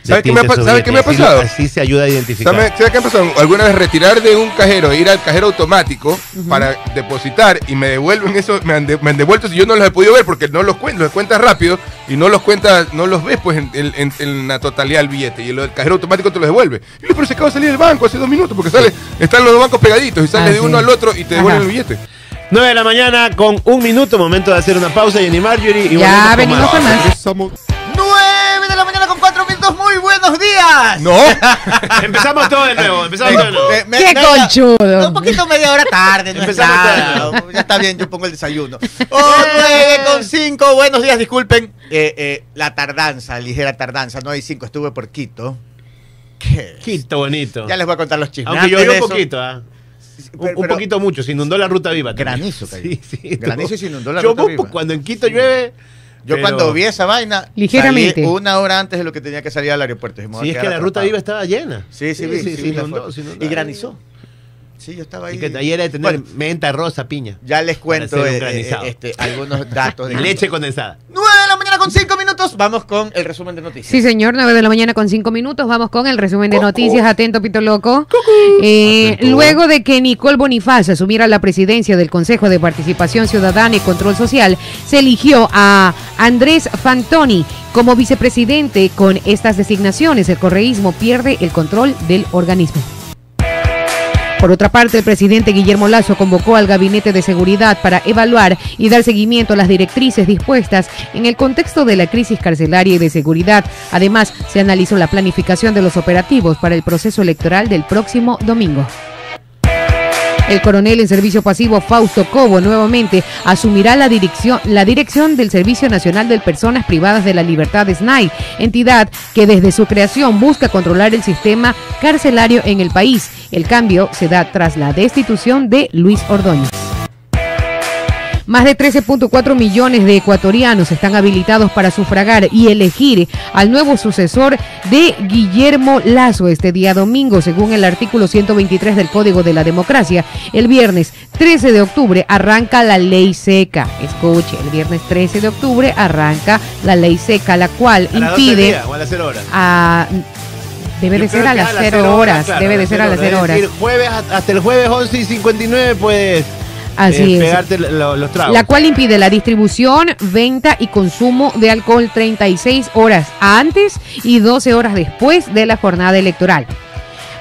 ¿Sabes qué me ha qué me pasado? Así se ayuda a identificar. ¿Sabes ¿sabes qué ha pasado? Alguna vez retirar de un cajero, ir al cajero automático para depositar y me devuelven eso, me han, de- me han devuelto si yo no los he podido ver porque no los cuentas, los cuentas rápido y no los cuentas, no los ves pues en, en- en- en la totalidad del billete y el cajero automático te los devuelve. Y yo, pero se acaba de salir del banco hace dos minutos porque sale, están los dos bancos pegaditos y sale Ah, de sí. uno al otro y te devuelven Ajá. el billete. 9 de la mañana con un minuto, momento de hacer una pausa, Jenny Marjorie. Y Ya, venimos con más. Regresamos. 9 de la mañana con 4 minutos. Muy buenos días. No, Empezamos todo de nuevo, empezamos todo de nuevo. Me- me- ¡Qué me- conchudo! Un poquito media hora tarde, no Empezamos nada. Ya está bien, yo pongo el desayuno. Oh, 9 con 5. Buenos días, disculpen. Eh, eh, la tardanza, ligera tardanza. No hay 5, estuve por Quito. ¿Qué? Quito bonito. Ya les voy a contar los chismes. Aunque llovió de un poquito, ¿ah? Un, pero- un pero- poquito mucho, se inundó la ruta viva. también. Granizo cayó. Sí, sí. Granizo y se inundó la Yo ruta viva. cuando en Quito llueve. Yo pero- cuando vi esa vaina, Ligeramente. salí una hora antes de lo que tenía que salir al aeropuerto. A Sí, es que la ruta viva estaba llena. Sí, sí, vi, sí, se vi la inundó, inundó. Y granizó. Sí, yo estaba ahí. Y que ayer era de tener Bueno, menta, rosa, piña. ya les cuento eh, granizado. eh, este, algunos datos. De leche condensada. 9 de la mañana con 5 minutos. Vamos con el resumen de noticias. Sí, señor, 9 de la mañana con 5 minutos. Vamos con el resumen de noticias. Atento, Pito Loco. Eh, Atento. luego de que Nicole Bonifaz asumiera la presidencia del Consejo de Participación Ciudadana y Control Social, se eligió a Andrés Fantoni como vicepresidente. Con estas designaciones, el correísmo pierde el control del organismo. Por otra parte, el presidente Guillermo Lazo convocó al Gabinete de Seguridad para evaluar y dar seguimiento a las directrices dispuestas en el contexto de la crisis carcelaria y de seguridad. Además, se analizó la planificación de los operativos para el proceso electoral del próximo domingo. El coronel en servicio pasivo Fausto Cobo nuevamente asumirá la dirección, la dirección del Servicio Nacional de Personas Privadas de la Libertad SNAI, entidad que desde su creación busca controlar el sistema carcelario en el país. El cambio se da tras la destitución de Luis Ordóñez. Más de 13.4 millones de ecuatorianos están habilitados para sufragar y elegir al nuevo sucesor de Guillermo Lazo este día domingo, según el artículo 123 del Código de la Democracia. El viernes 13 de octubre arranca la ley seca. Escuche, el viernes 13 de octubre arranca la ley seca, la cual A las 12 del impide día o a las 0 horas. a... Debe Yo de ser a las 0 horas, claro, debe de ser a las 0 Es horas. decir, jueves, hasta el jueves 11 y 59 puedes Así eh, es. pegarte lo- los tragos. la cual impide la distribución, venta y consumo de alcohol 36 horas antes y 12 horas después de la jornada electoral.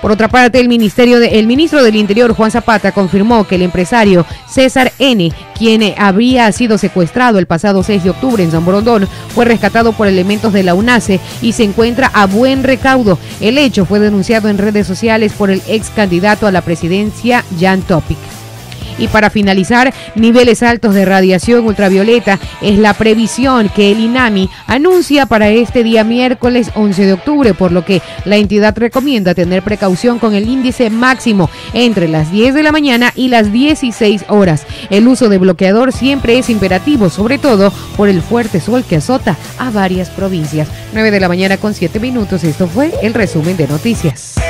Por otra parte, el, ministerio de- el ministro del Interior, Juan Zapata, confirmó que el empresario César N., quien habría sido secuestrado el pasado 6 de octubre en San Borondón, fue rescatado por elementos de la UNACE y se encuentra a buen recaudo. El hecho fue denunciado en redes sociales por el ex candidato a la presidencia, Jan Topic. Y para finalizar, niveles altos de radiación ultravioleta es la previsión que el INAMI anuncia para este día miércoles 11 de octubre, por lo que la entidad recomienda tener precaución con el índice máximo entre las 10 de la mañana y las 16 horas. El uso de bloqueador siempre es imperativo, sobre todo por el fuerte sol que azota a varias provincias. 9 de la mañana con 7 minutos, esto fue el resumen de noticias.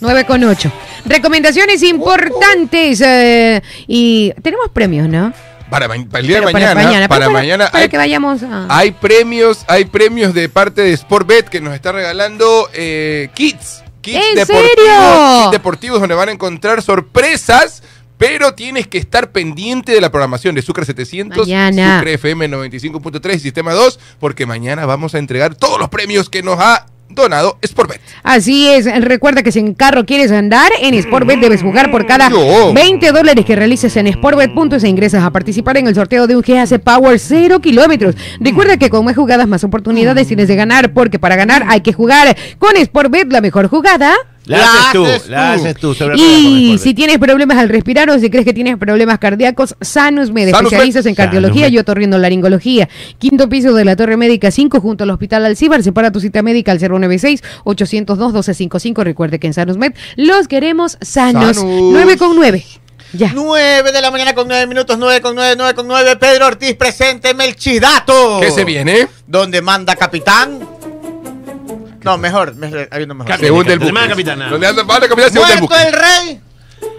9 con 8. Recomendaciones importantes. eh, y tenemos premios, ¿no? Para, para el día Pero de mañana, para, pero mañana para hay, que vayamos a... hay premios, hay premios de parte de Sportbet que nos está regalando eh, kits. Kits ¿En deportivos, serio? kits deportivos donde van a encontrar sorpresas. Pero tienes que estar pendiente de la programación de Sucre 700, Mañana. Sucre FM 95.3 y Sistema 2, porque mañana vamos a entregar todos los premios que nos ha donado Sportbet. Así es, recuerda que si en carro quieres andar, en Sportbet debes jugar por cada Yo. 20 dólares que realices en Sportbet.es e ingresas a participar en el sorteo de un GAC Power 0 kilómetros. Recuerda que con más jugadas, más oportunidades tienes de ganar, porque para ganar hay que jugar con Sportbet, la mejor jugada. La La haces tú, haces la tú. haces tú. sobre Y si tienes problemas al respirar o si crees que tienes problemas cardíacos, Sanus especialistas Med. en cardiología Sanus y otorrinolaringología. Quinto piso de la Torre Médica 5 junto al Hospital Alcibar. Separa tu cita médica al 096-802-1255. Recuerde que en Sanus Med los queremos sanos. Sanus. 9 con 9. Ya. 9 de la mañana con 9 minutos, 9 con 9, 9 con 9. Pedro Ortiz presente Melchidato. ¿Qué se viene? Donde manda capitán. No, mejor, mejor, hay uno mejor. Se hunde el buque. Capitana. Donde anda va la capitana se hunde el Muerto buque. el rey.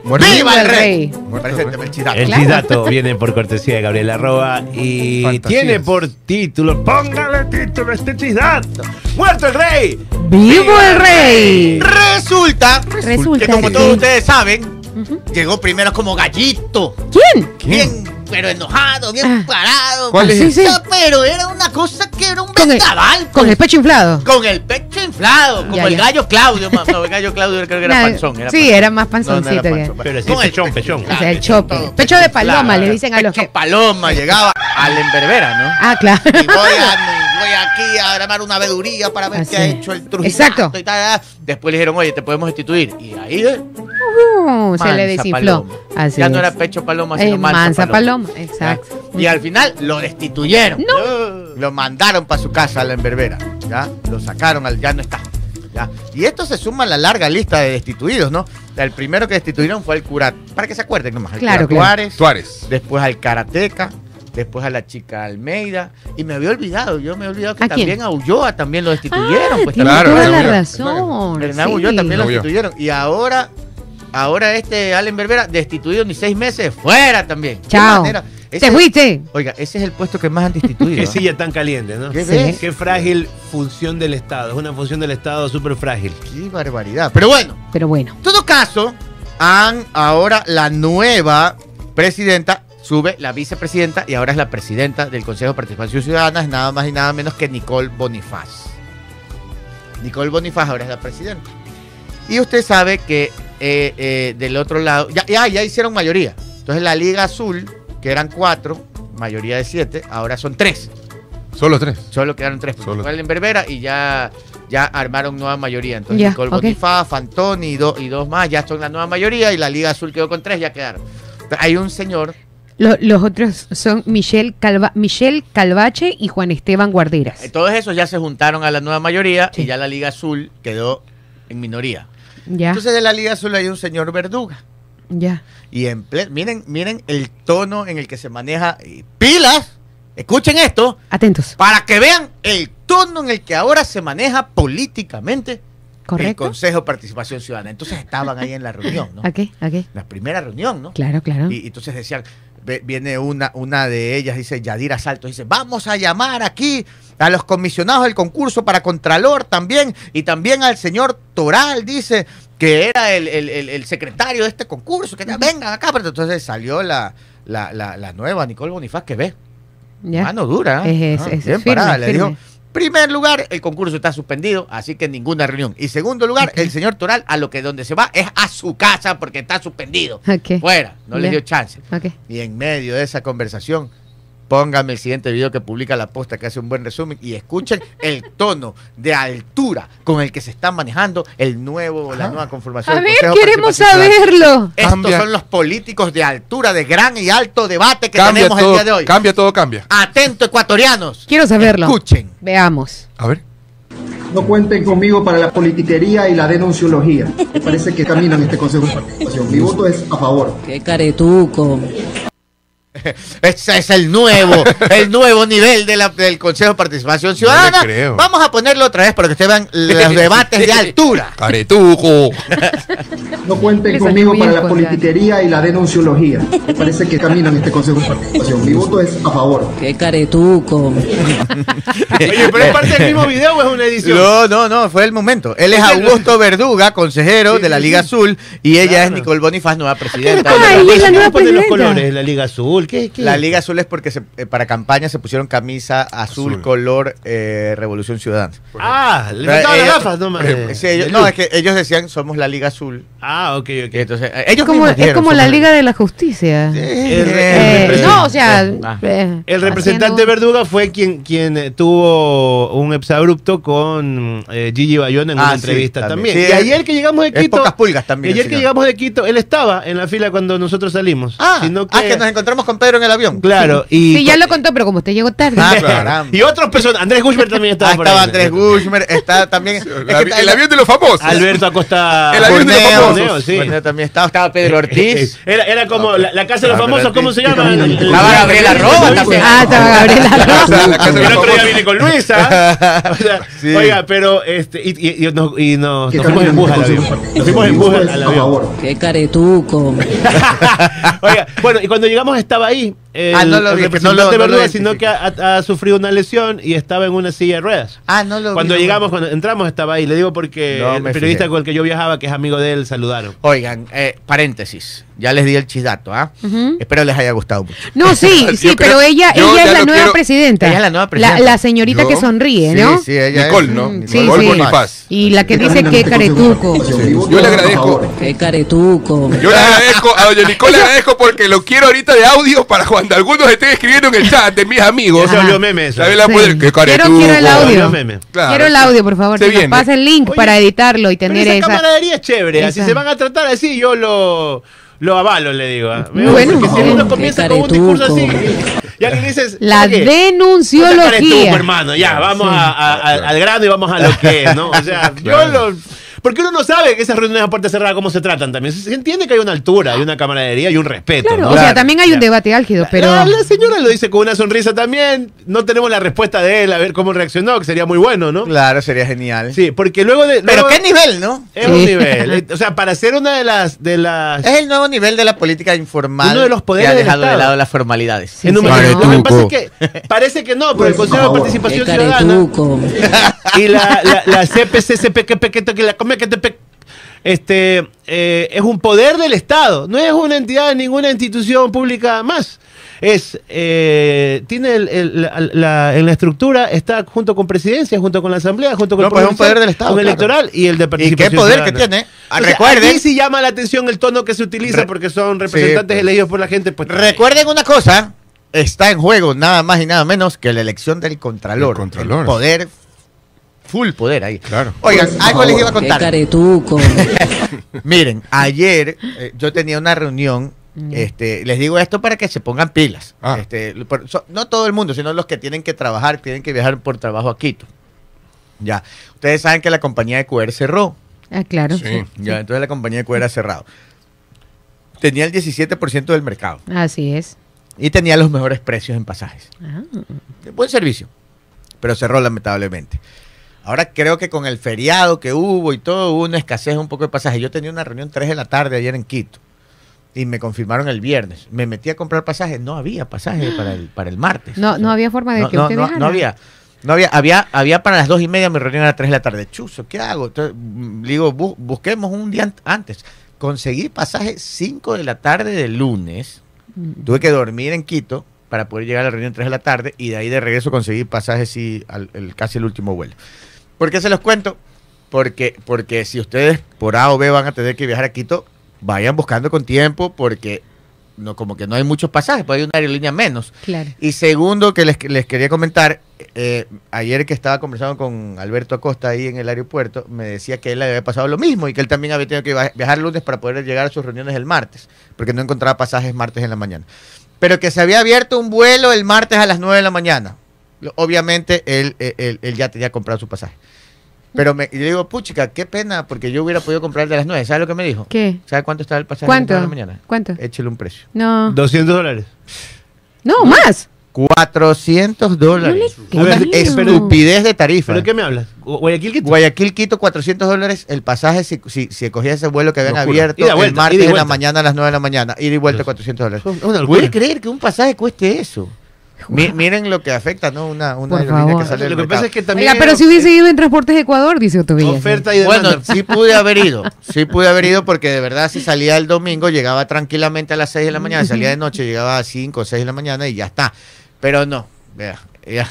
Muerto ¡Viva el rey! Presente. El Claro. cidato viene por cortesía de Gabriel Arroba y Fantasías. tiene por título, póngale título a este cidato. ¡Muerto el rey! ¡Vivo el rey! Resulta, Resulta que como todos ustedes saben, llegó primero como gallito. ¿Quién? Bien, pero enojado, bien Ah. parado. ¿Cuál es Sí, sí. Pero era una cosa que era un Con el, con el pecho inflado. Con el pecho inflado, como Ya, el ya. gallo Claudio. ma- No, el gallo Claudio creo que era Nah, panzón. Era sí, panzón. era más No, no era panzoncito panzón. Pero sí, Con el pechón, pecho pechón. O sea, el chope. Pecho de paloma, le dicen a los Pecho que- paloma, llegaba al Enverbera, ¿no? Ah, claro. Y voy, a, voy aquí a armar una veduría para ver Así. qué ha hecho el Trujillo. Exacto. Y tal. Después le dijeron, oye, te podemos destituir. Y ahí Uh, se le desinfló. paloma. Así ya no era pecho paloma, Eh, sino mansa, mansa paloma. paloma, exacto. ¿Ya? Y al final lo destituyeron. Lo mandaron para su casa a la enverbera. ¿ya? Lo sacaron al ya no está. ¿ya? Y esto se suma a la larga lista de destituidos, ¿no? El primero que destituyeron fue el cura, para que se acuerden nomás, el Claro, cura claro. Tuárez, Tuárez. después al karateca, después a la chica Almeida, y me había olvidado, yo me había olvidado que ¿A quién? también a Ulloa también lo destituyeron. Ah, pues, tiene claro, toda la Ulloa. razón. Hernán sí. Ulloa también lo destituyeron. Y ahora, ahora este Allen Berbera, destituido ni seis meses, fuera también. ¿Qué Chao. manera? Ese- Te fuiste. Oiga, ese es el puesto que más han destituido. Qué silla tan caliente, ¿no? ¿Qué Sí. Qué frágil función del Estado. Es una función del Estado súper frágil. Qué barbaridad. Pero bueno, Pero bueno. en todo caso, han ahora la nueva presidenta sube la vicepresidenta y ahora es la presidenta del Consejo de Participación Ciudadana, es nada más y nada menos que Nicole Bonifaz. Nicole Bonifaz ahora es la presidenta. Y usted sabe que eh, eh, del otro lado, ya, ya, ya hicieron mayoría. Entonces la Liga Azul, que eran cuatro, mayoría de siete, ahora son tres. Solo tres. Solo quedaron tres. Solo. Fue el Berbera y ya, ya armaron nueva mayoría. Entonces Ya, Nicole ok. Bonifaz, Fantoni y, do- y dos más ya son la nueva mayoría y la Liga Azul quedó con tres, ya quedaron. Hay un señor, Lo- los otros son Michelle, Calva, Michelle Calvache y Juan Esteban Guarderas. eh, todos esos ya se juntaron a la nueva mayoría Sí. y ya la Liga Azul quedó en minoría. Ya, Entonces de la Liga Azul hay un señor Verduga. ya. Y en miren, miren el tono en el que se maneja. y pilas, escuchen esto, Atentos. para que vean el tono en el que ahora se maneja políticamente el. Consejo de Participación Ciudadana. Entonces estaban ahí en la reunión, ¿no? ¿A qué? ¿A qué? La primera reunión, ¿no? Claro, claro. Y, y entonces decían, viene una, una de ellas, dice Yadira Salto, dice, vamos a llamar aquí a los comisionados del concurso para Contralor también, y también al señor Toral, dice, que era el, el- el- el secretario de este concurso, que ya vengan acá. Pero entonces salió la, la, la, la nueva Nicole Bonifaz que ve. ya. Mano dura. ¿eh? Es- es- Ah, es bien firme, parada. Le dijo, primer lugar, el concurso está suspendido, así que ninguna reunión. Y segundo lugar, el señor Toral a lo que donde se va es a su casa porque está suspendido. Fuera, no le dio chance. Y en medio de esa conversación, póngame el siguiente video que publica la posta que hace un buen resumen y escuchen el tono de altura con el que se está manejando el nuevo, la nueva conformación. A ver, Consejo queremos saberlo. Estos Cambia. son los políticos de altura, de gran y alto debate que Cambia tenemos el todo, día de hoy. cambia todo, cambia. Atento, ecuatorianos. Quiero saberlo. Escuchen. Veamos. A ver. No cuenten conmigo para la politiquería y la denunciología. Me parece que caminan este Consejo de Participación. Mi voto es a favor. Qué caretuco. Ese es el nuevo, el nuevo nivel de la- del Consejo de Participación Ciudadana. creo. Vamos a ponerlo otra vez para que ustedes vean los debates de altura. Caretujo. No cuenten conmigo para la politiquería y la denunciología. Me parece que caminan este Consejo de Participación. Mi voto es a favor. Qué caretuco. Oye, pero es parte del mismo video o es una edición. No, no, no, fue el momento. Él es Augusto Verduga, consejero de la Liga Azul, y ella es Nicole Bonifaz, nueva presidenta. de la- Ay, es la nueva ¿Cómo ponen los presidenta. colores? La Liga Azul. ¿Qué? qué? La Liga Azul es porque se- eh, para campaña se pusieron camisa azul, Azul. color eh, Revolución Ciudadana. Ah, le faltaban las gafas, no más. eh, Sí, ellos- no, es que ellos decían somos la Liga Azul. Ah, ok, ok. Entonces, eh, ellos Como, es dijeron, como la Liga de la Justicia. Sí, El- Eh, el- no, o sea, Ah. eh, El representante haciendo- Verduga fue quien, quien tuvo un exabrupto con eh, Gigi Bayona en Ah, una sí, entrevista también. también. Sí, y es- ayer que llegamos de Quito. pocas pulgas también y el ayer que llegamos de Quito, él estaba en la fila cuando nosotros salimos. Ah, sino ah, que nos encontramos con Pedro en el avión. Claro. Y, Sí, ya lo contó, pero como usted llegó tarde. Ah, caramba. y otros personas. Andrés Gushmer también estaba Ah, por estaba ahí. Andrés Gushmer, está también. es El, que avi- está- el avión de los famosos. Alberto Acosta. El avión de los famosos. Borneo, sí. Borneo también estaba, estaba Pedro Ortiz. Era, era como la, la casa de los Ah, famosos, ¿cómo se llama? Estaba El- el- Gabriela Roa también. Ah, estaba Gabriela de El otro día vine con Luisa. O sea. Oiga, pero este, y, y- y nos, y nos, nos fuimos en bus al avión. Nos fuimos en bus al, a avión. Qué caretuco. Oiga, bueno, y cuando llegamos estaba ahí. El, Ah, no lo el vi, representante no lo- no lo Verdúa, identifiqué. sino que ha, ha sufrido una lesión y estaba en una silla de ruedas. Ah, no lo vi, Cuando no. llegamos, cuando entramos, estaba ahí. Le digo porque No el periodista fijé. con el que yo viajaba, que es amigo de él, saludaron. Oigan, eh, paréntesis. Ya les di el chisdato, ¿ah? Ujú. Espero les haya gustado mucho. No, sí, sí, creo- pero ella, ella es la lo nueva quiero- presidenta. Ella es la nueva presidenta. La, señorita Yo- que sonríe, ¿no? Sí, sí, ella Nicole, es- ¿no? Mm, Nicole sí, sí. Bonifaz. Y la que dice que de caretuco. Yo le agradezco. Qué caretuco. Yo le agradezco, a doña Nicole le agradezco porque lo quiero ahorita de audio para algunos estén escribiendo en el chat de mis amigos. Se Ajá. volvió meme eso. También la Sí. Quiero- quiero el audio. Claro. Quiero el audio, por favor. Se que nos viene. pase el link Oye, para editarlo y Pero tener esa esa. camaradería es chévere. Así esa. se van a tratar así, yo lo, lo avalo, le digo. ¿ah? Bueno, gusta que si uno comienza con un discurso así, y alguien dice... La denunciología. caretuco, hermano. Ya, vamos Sí. a- a- a- al grano y vamos a lo que es, ¿no? O sea, Claro. yo lo... Porque uno no sabe que esas reuniones a puerta cerrada cómo se tratan también. Se entiende que hay una altura, hay una camaradería y un respeto, Claro, ¿no? o sea, Claro, también hay un debate álgido, pero. La, la señora lo dice con una sonrisa también. No tenemos la respuesta de él, a ver cómo reaccionó, que sería muy bueno, ¿no? Claro, sería genial. Sí, porque luego de... Pero luego- qué nivel, ¿no? Es Sí. un nivel. Eh, O sea, para ser una de las... De las Es el nuevo nivel de la política informal Uno de los poderes que ha del dejado de lado las formalidades. Sí, en un- sí. Lo que pasa es que parece que no, pero el Consejo de Participación Ciudadana. y la, la, la CPC, que que la come que te este eh, es un poder del Estado, no es una entidad de ninguna institución pública más. Es eh, tiene el- el- la, la- en la estructura está junto con presidencia, junto con la asamblea, junto con No, el pues es un poder del Estado, con claro. electoral y el de ¿Y participación. qué poder que tiene? Ah, O sea, recuerden- aquí sí llama la atención el tono que se utiliza Re- porque son representantes pues. elegidos por la gente. Pues, Recuerden una cosa, está en juego nada más y nada menos que la elección del Contralor. El Contralor. El poder, full poder ahí. Claro. Oigan, Pues, algo les iba a favor. Qué contar. caretuco. Miren, ayer eh, yo tenía una reunión. Este, les digo esto para que se pongan pilas. Ah. Este, por- so- no todo el mundo, sino los que tienen que trabajar, tienen que viajar por trabajo a Quito. Ya. Ustedes saben que la compañía de QR cerró. Ah, claro. Sí. Ya, entonces la compañía de QR ha cerrado. Tenía el 17% del mercado Así es. y tenía los mejores precios en pasajes. Ah. Buen servicio, pero cerró lamentablemente. Ahora creo que con el feriado que hubo y todo, hubo una escasez un poco de pasajes. Yo tenía una reunión 3 de la tarde ayer en Quito y me confirmaron el viernes. Me metí a comprar pasajes, no había pasajes para el, para el martes. No, no había forma de no, que no, usted no, viajara. no había. No había, había, había para las dos y media mi reunión a las 3 de la tarde. Chuzo, ¿qué hago? Entonces, mm, digo, bu- busquemos un día ant- antes. Conseguí pasaje 5 de la tarde del lunes. Mm. Tuve que dormir en Quito para poder llegar a la reunión 3 de la tarde y de ahí de regreso conseguí pasajes y al, el- casi el último vuelo. ¿Por qué se los cuento? Porque, porque si ustedes por A o B van a tener que viajar a Quito, vayan buscando con tiempo porque no, como que no hay muchos pasajes, pues hay una aerolínea menos. Claro. Y segundo, que les, les quería comentar, eh, ayer que estaba conversando con Alberto Acosta ahí en el aeropuerto, me decía que él le había pasado lo mismo y que él también había tenido que viajar el lunes para poder llegar a sus reuniones el martes, porque no encontraba pasajes martes en la mañana. Pero que se había abierto un vuelo el martes a las 9 de la mañana. Obviamente él, él- él- él ya tenía comprado su pasaje. Pero me, y le digo, puchica, qué pena, porque yo hubiera podido comprar el de las 9. ¿Sabe lo que me dijo? ¿Qué? ¿Sabe cuánto estaba el pasaje ¿Cuánto? a las 9 de la mañana? ¿Cuánto? Échele un precio. No. 200 dólares. No, más. 400 dólares. No le Una creo. estupidez de tarifa. ¿Pero qué me hablas? Gu- Guayaquil, Quito. Guayaquil, Quito, 400 dólares el pasaje si, si, si cogía ese vuelo que habían Locura. abierto el martes en la mañana a las 9 de la mañana. Ida y vuelta 400 dólares. Es una locura. ¿Puede creer que un pasaje cueste eso? Mi- miren lo que afecta, ¿no? Una, una Por aerolínea favor. que sale del Lo que mercado. pasa es que también. Oiga, pero si hubiese ido en Transportes Ecuador, dice Otto Villas. Oferta y demanda. Bueno, sí pude haber ido, sí pude haber ido porque de verdad si salía el domingo llegaba tranquilamente a las 6 de la mañana, salía de noche llegaba a 5 o 6 de la mañana y ya está. Pero no, vea, ya,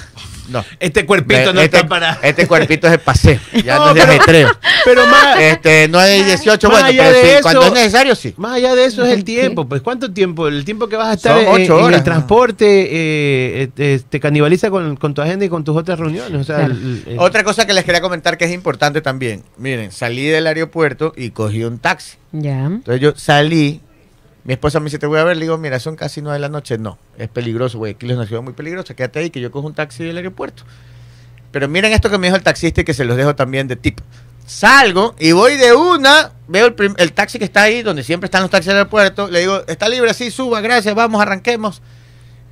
no. Este cuerpito no este, está para. este cuerpito es de paseo, ya no, No, es de pero-. Pero más, Este, no hay 18, Más bueno, allá pero de sí, eso- cuando es necesario, sí. más allá de eso es el tiempo. Pues, ¿cuánto tiempo? El tiempo que vas a estar Son en, ocho en horas, el transporte eh, eh, eh, te canibaliza con, con tu agenda y con tus otras reuniones. O sea, Claro. el- el- Otra cosa que les quería comentar que es importante también. Miren, salí del aeropuerto y cogí un taxi. Ya. Entonces yo salí Mi esposa me dice, te voy a ver. Le digo, mira, son casi nueve de la noche. No, es peligroso, güey. Aquí es una ciudad muy peligrosa. Quédate ahí que yo cojo un taxi del aeropuerto. Pero miren esto que me dijo el taxista y que se los dejo también de tip. Salgo y voy de una, veo el, el taxi que está ahí, donde siempre están los taxis del aeropuerto. Le digo, está libre, sí, suba, gracias, vamos, arranquemos.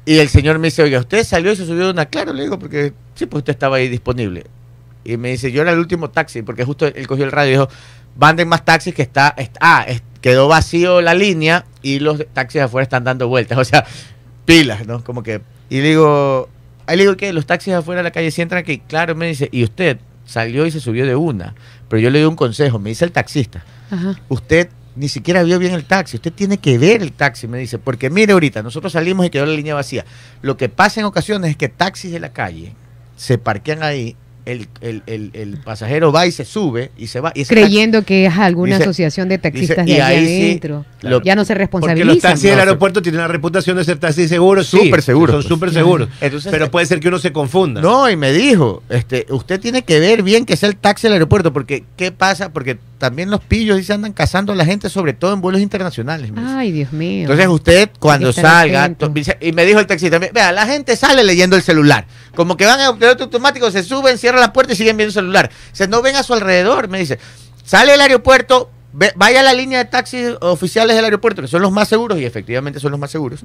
Y el señor me dice, oiga, ¿usted salió y se subió de una? Claro, le digo, porque sí, pues usted estaba ahí disponible. Y me dice, yo era el último taxi, porque justo él cogió el radio y dijo, manden más taxis que está, est- ah, quedó vacío la línea y los taxis afuera están dando vueltas. O sea, pilas, ¿no? Como que, y le digo, ahí le digo que los taxis afuera de la calle sí entran aquí. Claro, me dice, y usted salió y se subió de una. Pero yo le doy un consejo, me dice el taxista, Ajá. usted ni siquiera vio bien el taxi, usted tiene que ver el taxi, me dice, porque mire ahorita, nosotros salimos y quedó la línea vacía. Lo que pasa en ocasiones es que taxis de la calle se parquean ahí, el, el- el- el pasajero va y se sube y se va. Y Creyendo que es alguna Dice- asociación de taxistas dice, y de allá ahí sí, adentro. lo- ya no se Porque responsabilizan. los taxis del aeropuerto tienen la reputación de ser taxis seguros. sí, Súper seguros, Son pues. súper seguros. Entonces, pero puede ser que uno se confunda. No, y me dijo, este, usted tiene que ver bien que sea el taxi del aeropuerto, porque ¿qué pasa? Porque también los pillos dice andan cazando a la gente, sobre todo en vuelos internacionales. Ay, Dios mío. Entonces usted cuando salga, y me dijo el taxista, vea, la gente sale leyendo el celular, como que van a piloto automático, se suben, cierran la puerta y siguen viendo el celular. Se no ven a su alrededor, me dice. Sale del aeropuerto, ve- vaya a la línea de taxis oficiales del aeropuerto, que son los más seguros, y efectivamente son los más seguros.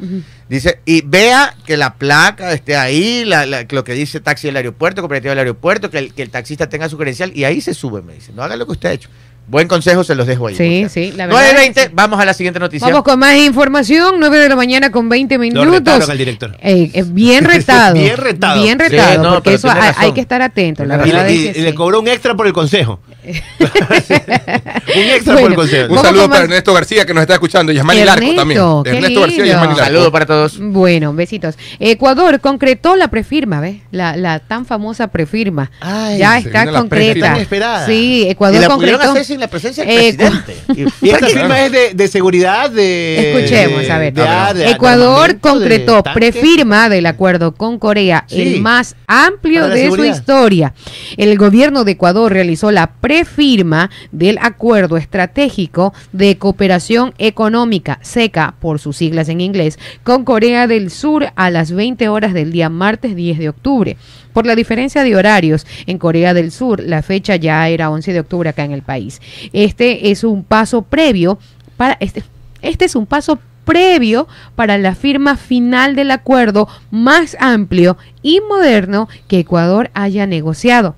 Dice, y vea que la placa esté ahí, la- la- lo que dice taxi del aeropuerto, cooperativa del aeropuerto, que el, que el taxista tenga su credencial, y ahí se sube, me dice. No haga lo que usted ha hecho. Buen consejo, se los dejo ahí. Sí, sí, la verdad 9.20, es que- vamos a la siguiente noticia. Vamos con más información, 9 de la mañana con 20 Lo minutos. retaron al director. Eh, eh, bien retado. Bien retado. Bien retado, Sí, no, porque eso hay, hay que estar atento. La Y, verdad le, es y- que y le sí. cobró un extra por el consejo. un extra Bueno, por el consejo. Un saludo para Ernesto García que nos está escuchando y Yasmani Larco también. Ernesto García y. Yasmani Larco. Saludos para todos. Bueno, besitos. Ecuador concretó la prefirma, ¿ves? La, la tan famosa prefirma. Ay, ya está concreta. Sí, Y Ecuador la pudieron concretó. hacer sin la presencia del Eh, presidente. Y esta firma es de, de seguridad de. Escuchemos, a ver. de- de- de Ecuador concretó prefirma del acuerdo con Corea, Sí. el más amplio de su historia. El gobierno de Ecuador realizó la prefirma del acuerdo estratégico de cooperación económica, SECA por sus siglas en inglés, con Corea del Sur a las 20 horas del día martes 10 de octubre. Por la diferencia de horarios en Corea del Sur, la fecha ya era 11 de octubre acá en el país. Este es un paso previo para este este es un paso previo para la firma final del acuerdo más amplio y moderno que Ecuador haya negociado.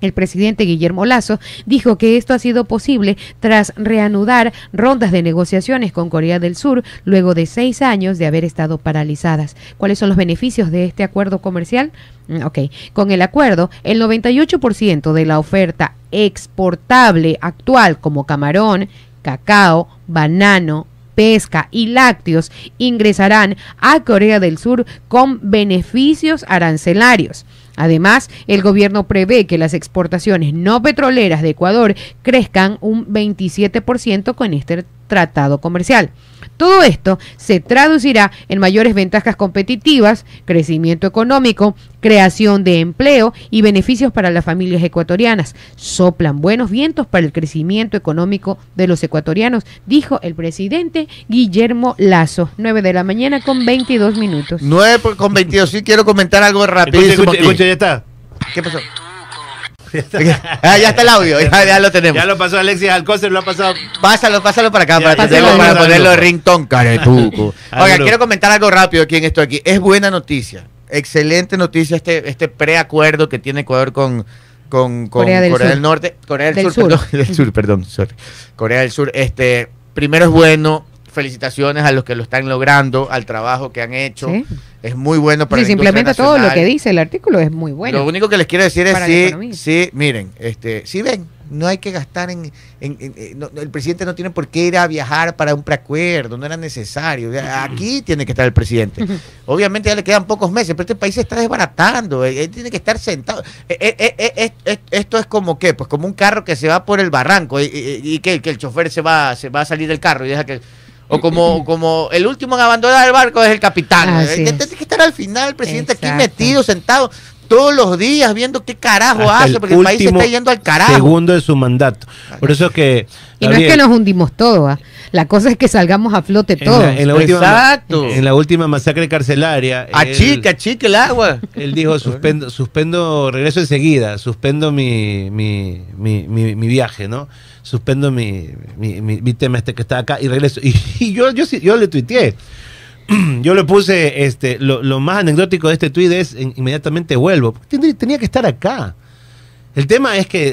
El presidente Guillermo Lazo dijo que esto ha sido posible tras reanudar rondas de negociaciones con Corea del Sur luego de seis años de haber estado paralizadas. ¿Cuáles son los beneficios de este acuerdo comercial? Mm, Ok, con el acuerdo, el 98% de la oferta exportable actual como camarón, cacao, banano, pesca y lácteos ingresarán a Corea del Sur con beneficios arancelarios. Además, el gobierno prevé que las exportaciones no petroleras de Ecuador crezcan un 27% con este tratado comercial. Todo esto se traducirá en mayores ventajas competitivas, crecimiento económico, creación de empleo y beneficios para las familias ecuatorianas. Soplan buenos vientos para el crecimiento económico de los ecuatorianos, dijo el presidente Guillermo Lazo. 9 de la mañana con 22 minutos. 9 por- con 22. Sí, quiero comentar algo rapidísimo. ya está. ¿Qué pasó? ah, ya está el audio, ya, ya lo tenemos. Ya lo pasó Alexis Alcócer, lo ha pasado. Pásalo, pásalo para acá, Ya, para, ya, tenerlo, para ponerlo ringtone, caretuco. Oiga, quiero comentar algo rápido aquí en esto aquí. Es buena noticia, excelente noticia este, este preacuerdo que tiene Ecuador con, con, con Corea Corea, del. Norte, Corea del, Del Sur, Sur. perdón, del Sur, perdón, sorry. Corea del Sur, este, primero es bueno, felicitaciones a los que lo están logrando, al trabajo que han hecho. Sí. Es muy bueno para Si la implementa todo lo que dice el artículo es muy bueno. Lo único que les quiero decir es sí, sí, miren, este, si ven, no hay que gastar en, en- en- en- no, el presidente no tiene por qué ir a viajar para un preacuerdo, no era necesario. Aquí tiene que estar el presidente. Obviamente ya le quedan pocos meses, pero este país se está desbaratando, él, él tiene que estar sentado. Eh, eh, eh, eh, eh, eh, esto es como qué, pues como un carro que se va por el barranco y, y- y que, que el chofer se va, se va a salir del carro y deja que o como, como el último en abandonar el barco es el capitán. Eh. Tiene que estar al final el presidente Exacto. aquí metido, sentado. todos los días viendo qué carajo Hasta hace, porque el país se último está yendo al carajo. Segundo de su mandato. Por eso es que. Y no es que nos hundimos todos, ¿ah? la cosa es que salgamos a flote en todos. la, en la última, Exacto. en la última masacre carcelaria. él- Achique, achique el agua. Él dijo, suspendo, suspendo, regreso enseguida, suspendo mi, mi, mi, mi- mi viaje, ¿no? Suspendo mi, mi, mi- tema este que está acá y regreso. Y, y yo, yo, yo le tuiteé. Yo le puse, este, lo, lo más anecdótico de este tuit es en- inmediatamente vuelvo. tenía que estar acá. El tema es que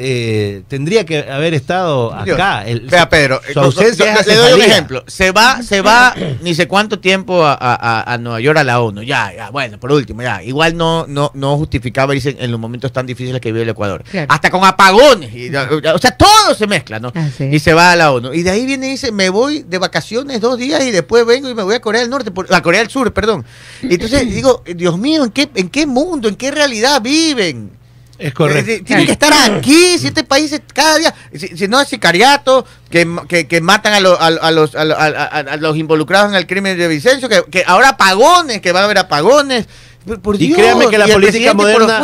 eh, tendría que haber estado acá. El- Vea, Pedro, su ausencia yo- es le doy un ejemplo. Se va, se va ni sé cuánto tiempo a, a- a- Nueva York a la ONU. Ya, ya, bueno, por último, ya. Igual no, no, no justificaba irse en los momentos tan difíciles que vive el Ecuador. Claro. Hasta con apagones. y- o sea, todo se mezcla, ¿no? Y se va a la ONU. Y de ahí viene y dice, me voy de vacaciones dos días y después vengo y me voy a Corea del Norte, por- a Corea del Sur, perdón. Y entonces digo, Dios mío, ¿en qué, ¿en qué mundo, en qué realidad viven? Es correcto. Eh, que estar aquí, si este país es cada día, si, no es sicariato, que, que, que matan a, lo- a, a los, a, lo- a- a- a los involucrados en el crimen de Vicencio, que, que ahora apagones, que va a haber apagones. Por- Y créame que la política moderna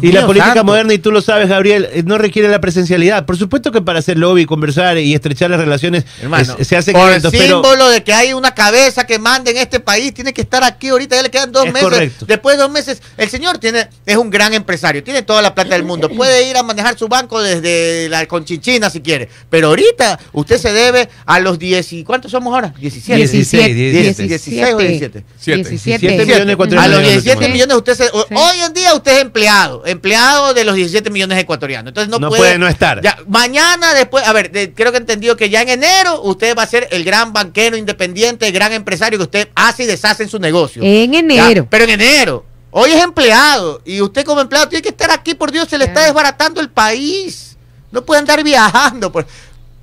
y la política santo. moderna y tú lo sabes Gabriel eh, no requiere la presencialidad por supuesto que para hacer lobby conversar y estrechar las relaciones Hermano, es- se hacen por eventos el pero símbolo de que hay una cabeza que manda en este país, tiene que estar aquí ahorita, ya le quedan dos Es meses. correcto. Después de dos meses, el señor tiene, es un gran empresario, tiene toda la plata del mundo, puede ir a manejar su banco desde la Conchichina si quiere, pero ahorita usted se debe a los 10 y ¿cuántos somos ahora? 17. 16, 17. 16 o 17. 17. 17 millones. A los millones 17 Sí. millones usted se, o- Sí. hoy en día usted es empleado, empleado de los 17 millones ecuatorianos. Entonces no, No puede, puede no estar. Ya, mañana después, a ver, de- creo que he entendido que ya en enero usted va a ser el gran banquero independiente, el gran empresario que usted hace y deshace en su negocio. En enero. Ya, pero en enero. Hoy es empleado y usted como empleado tiene que estar aquí, por Dios, se le está desbaratando el país. No puede andar viajando. Por...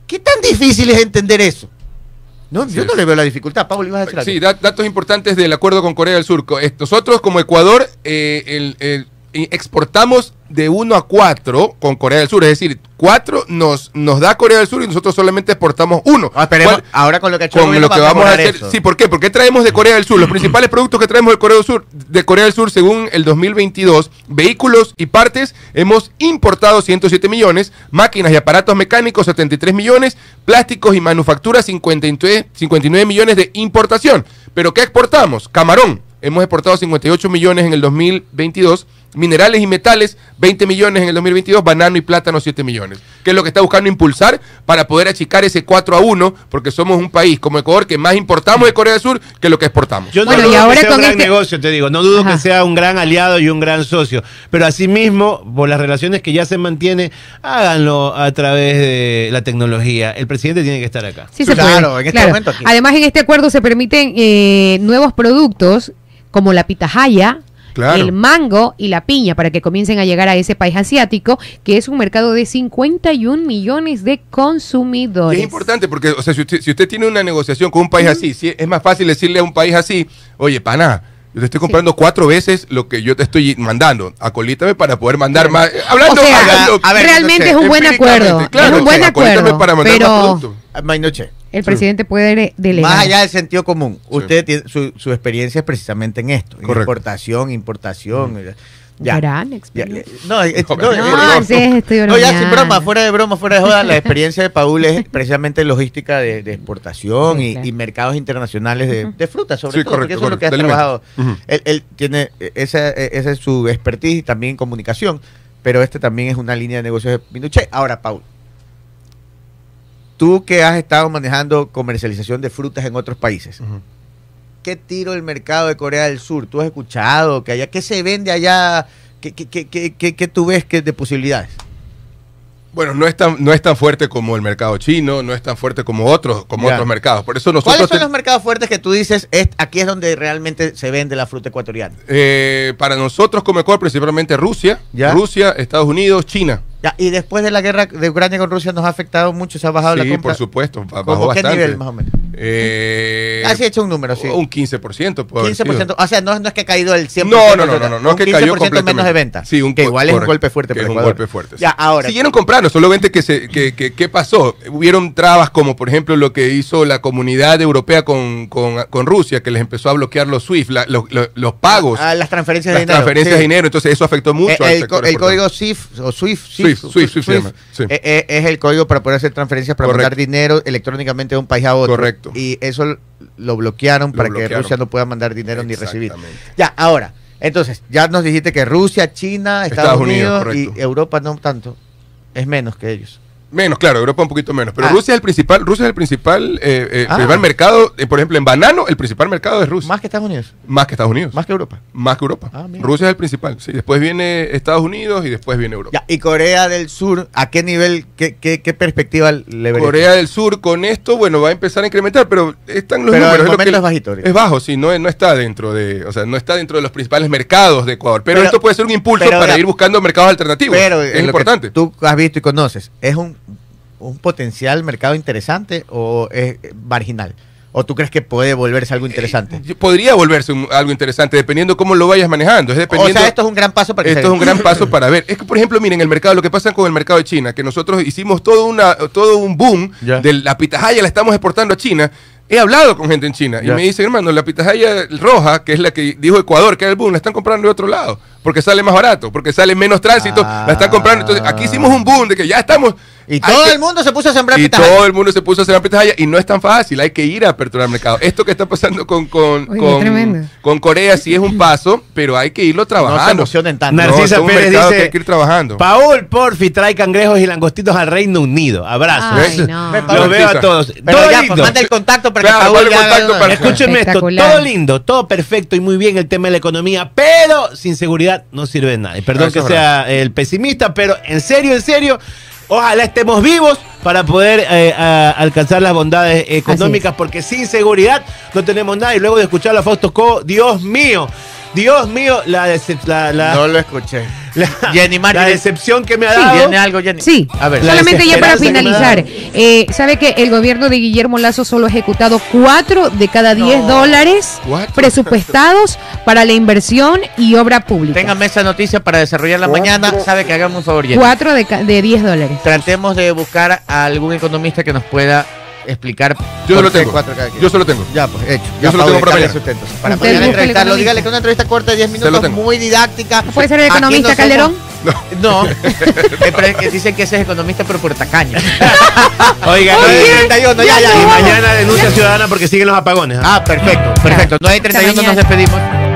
¿Qué tan difícil es entender eso? No, yo no le veo la dificultad. Pablo, ibas a decir algo. Sí, da- datos importantes del acuerdo con Corea del Sur. Nosotros como Ecuador eh, el- el- exportamos de 1 a 4 con Corea del Sur. Es decir, 4 nos, nos da Corea del Sur y nosotros solamente exportamos 1. Ah, ahora con lo que ha hecho con lo que vamos a hacer. eso. Sí, ¿por qué? Porque traemos de Corea del Sur. Los principales productos que traemos de Corea del Sur, de Corea del Sur, según el 2022, vehículos y partes, hemos importado 107 millones, máquinas y aparatos mecánicos 73 millones, plásticos y manufacturas 53, 59 millones de importación. ¿Pero qué exportamos? Camarón. Hemos exportado 58 millones en el 2022. Minerales y metales, 20 millones en el 2022. Banano y plátano, 7 millones. Que es lo que está buscando impulsar para poder achicar ese 4 a 1, porque somos un país como Ecuador que más importamos de Corea del Sur que lo que exportamos. Yo no Bueno, y dudo ahora que sea con un gran este- negocio, te digo. No dudo Ajá. que sea un gran aliado y un gran socio. Pero asimismo, por las relaciones que ya se mantiene, háganlo a través de la tecnología. El presidente tiene que estar acá. Sí se Claro, puede. en este claro. momento aquí. Además, en este acuerdo se permiten eh, nuevos productos como la pitahaya, Claro. el mango y la piña para que comiencen a llegar a ese país asiático, que es un mercado de 51 millones de Y consumidores. es importante porque, o sea, si usted, si usted tiene una negociación con un país así, si es más fácil decirle a un país así, oye, pana, yo te estoy comprando cuatro veces lo que yo te estoy mandando. Acolítame para poder mandar más. Hablando, O sea, hablando- a ver, realmente no sé, es un buen acuerdo. claro, es un buen acuerdo. para mandar más Pero productos. Ah, Mainoche. El presidente puede de- delegar. Más allá del sentido común, usted tiene su, su experiencia es precisamente en esto, en exportación, importación. eh, Ya. Gran Ya, experiencia. eh, no, No, no, eh, No, sí, estoy no, ya sin broma, fuera de broma, fuera de joda, la experiencia de Paul es precisamente logística de, de exportación Sí, y, claro. y mercados internacionales de, de frutas, sobre Sí, todo, porque correcto, eso es lo que ha trabajado. Él, él tiene, esa, esa es su expertise y también comunicación, pero este también es una línea de negocios de Minuche. Ahora, Paul, tú que has estado manejando comercialización de frutas en otros países. ¿qué tiro el mercado de Corea del Sur? ¿Tú has escuchado que allá, qué se vende allá? ¿Qué, qué, qué, qué, qué- qué tú ves que de posibilidades? Bueno, no es tan, no es tan fuerte como el mercado chino, no es tan fuerte como otros, como Ya. otros mercados. Por eso nosotros ¿Cuáles son los mercados fuertes que tú dices, es, aquí es donde realmente se vende la fruta ecuatoriana? eh, para nosotros como Ecuador, principalmente Rusia, Ya. Rusia, Estados Unidos, China. Ya, y después de la guerra de Ucrania con Rusia nos ha afectado mucho, se ha bajado la Sí, compra. por supuesto. ba- ¿Cómo Bajó qué bastante. nivel más o menos? Eh, Así he hecho un número, sí. Un 15%. puede haber 15%, sido. o sea, no, no es que ha caído el 100%. No, no, no, no, no, no es que cayó 15% menos completamente. de venta. Sí, un que igual es un golpe fuerte que es un golpe fuerte. sí. Ya, ahora. Siguieron comprando, solamente que se que, que- ¿qué pasó? Hubieron trabas como, por ejemplo, lo que hizo la comunidad europea con, con, con Rusia, que les empezó a bloquear los SWIFT, la- los, los- pagos, Ah, las transferencias las de dinero. transferencias sí. de dinero. Entonces, eso afectó mucho Eh, al el, el código SWIFT o SWIFT, Swift, Swift, Swift se llama, sí. eh, eh, es el código para poder hacer transferencias para Correcto. mandar dinero electrónicamente de un país a otro. Correcto. Y eso lo bloquearon para que. Rusia no pueda mandar dinero ni recibir. Ya, ahora, entonces, ya nos dijiste que Rusia, China, Estados, Estados Unidos, Unidos, y. Europa no tanto. Es menos que ellos. Menos, claro, Europa un poquito menos. Pero Ah. Rusia es el principal, Rusia es el principal, eh, eh, Ah. principal mercado, eh, por ejemplo, en banano, el principal mercado es Rusia. Más que Estados Unidos. Más que Estados Unidos. Más que Europa. Más que Europa. Ah. Rusia es el principal. Sí, después viene Estados Unidos y después viene Europa. Ya, y Corea del Sur, ¿a qué nivel, qué, qué, qué perspectiva le verías? Corea del Sur con esto, bueno, va a empezar a incrementar, pero están los Pero números. el lo momento que- es bajito. Es bajo, sí, no, no está dentro de, o sea, no está dentro de los principales mercados de Ecuador. Pero, Pero- esto puede ser un impulso pero para ya- ir buscando mercados alternativos. Pero es lo que importante. tú has visto y conoces, ¿es un, un potencial mercado interesante o es marginal? ¿O tú crees que puede volverse algo interesante? Eh, Podría volverse un- algo interesante dependiendo cómo lo vayas manejando. Es o dependiendo. sea, esto es un gran paso para que Esto se- es un gran paso para ver. Es que, por ejemplo, miren el mercado, lo que pasa con el mercado de China, que nosotros hicimos todo, una, todo un boom de la pitahaya, la estamos exportando a China. He hablado con gente en China y me dicen, hermano, la pitahaya roja, que es la que dijo Ecuador, que era el boom, la están comprando de otro lado, porque sale más barato, porque sale menos tránsito, Ah. la están comprando. Entonces, aquí hicimos un boom de que ya estamos. Y todo que- el mundo se puso a sembrar y pitahaya. todo el mundo se puso a hacer pitahaya y no es tan fácil, hay que ir a aperturar el mercado. Esto que está pasando con, con, con, Corea sí es un paso, pero hay que irlo No se trabajando. emocionen tanto. Narciso. Narcisa es un Pérez dice, que hay que ir trabajando. Paul, porfi, trae cangrejos y langostitos al Reino Unido. Abrazo. Ay, Los veo a todos. Pero Todo ya, lindo. pues manda el contacto para Claro, que Paul ya haga contacto una- para- Escúchenme esto, todo lindo, todo perfecto y muy bien el tema de la economía, pero sin seguridad no sirve de nada. Y perdón que sea el pesimista, pero en serio, en serio, ojalá estemos vivos para poder eh, a- alcanzar las bondades económicas, porque sin seguridad no tenemos nada. Y luego de escuchar a Fausto Co, Dios mío, Dios mío, la, decep- la, la- No lo escuché. la- Jenny Martin. la decepción que me ha Sí, dado. ¿Tiene algo, Jenny? Sí, A ver. La solamente ya para que finalizar. Eh, ¿Sabe que el gobierno de Guillermo Lazo solo ha ejecutado cuatro de cada diez No. dólares ¿Cuatro? presupuestados para la inversión y obra pública? Téngame esa noticia para desarrollarla mañana. Sabe que hagamos un favor, Jenny. Cuatro de, ca- de 10 dólares. Tratemos de buscar a algún economista que nos pueda explicar. Yo por solo tengo. cuatro cada quien. Yo solo tengo. Ya, pues hecho. Yo solo tengo para mañana. sustento. Para Usted mañana entrevistarlo. Dígale que una entrevista corta de 10 lo minutos, tengo. muy didáctica. ¿Puede ser el economista no somos- Calderón? No, Eh, pero es que dicen que ese es economista, pero por tacaño. Oiga, Oye, y- 31, ya, ya. y no. mañana denuncia ciudadana porque siguen los apagones. ¿ah? Ah, perfecto, perfecto. 9 y 31 Hasta nos despedimos.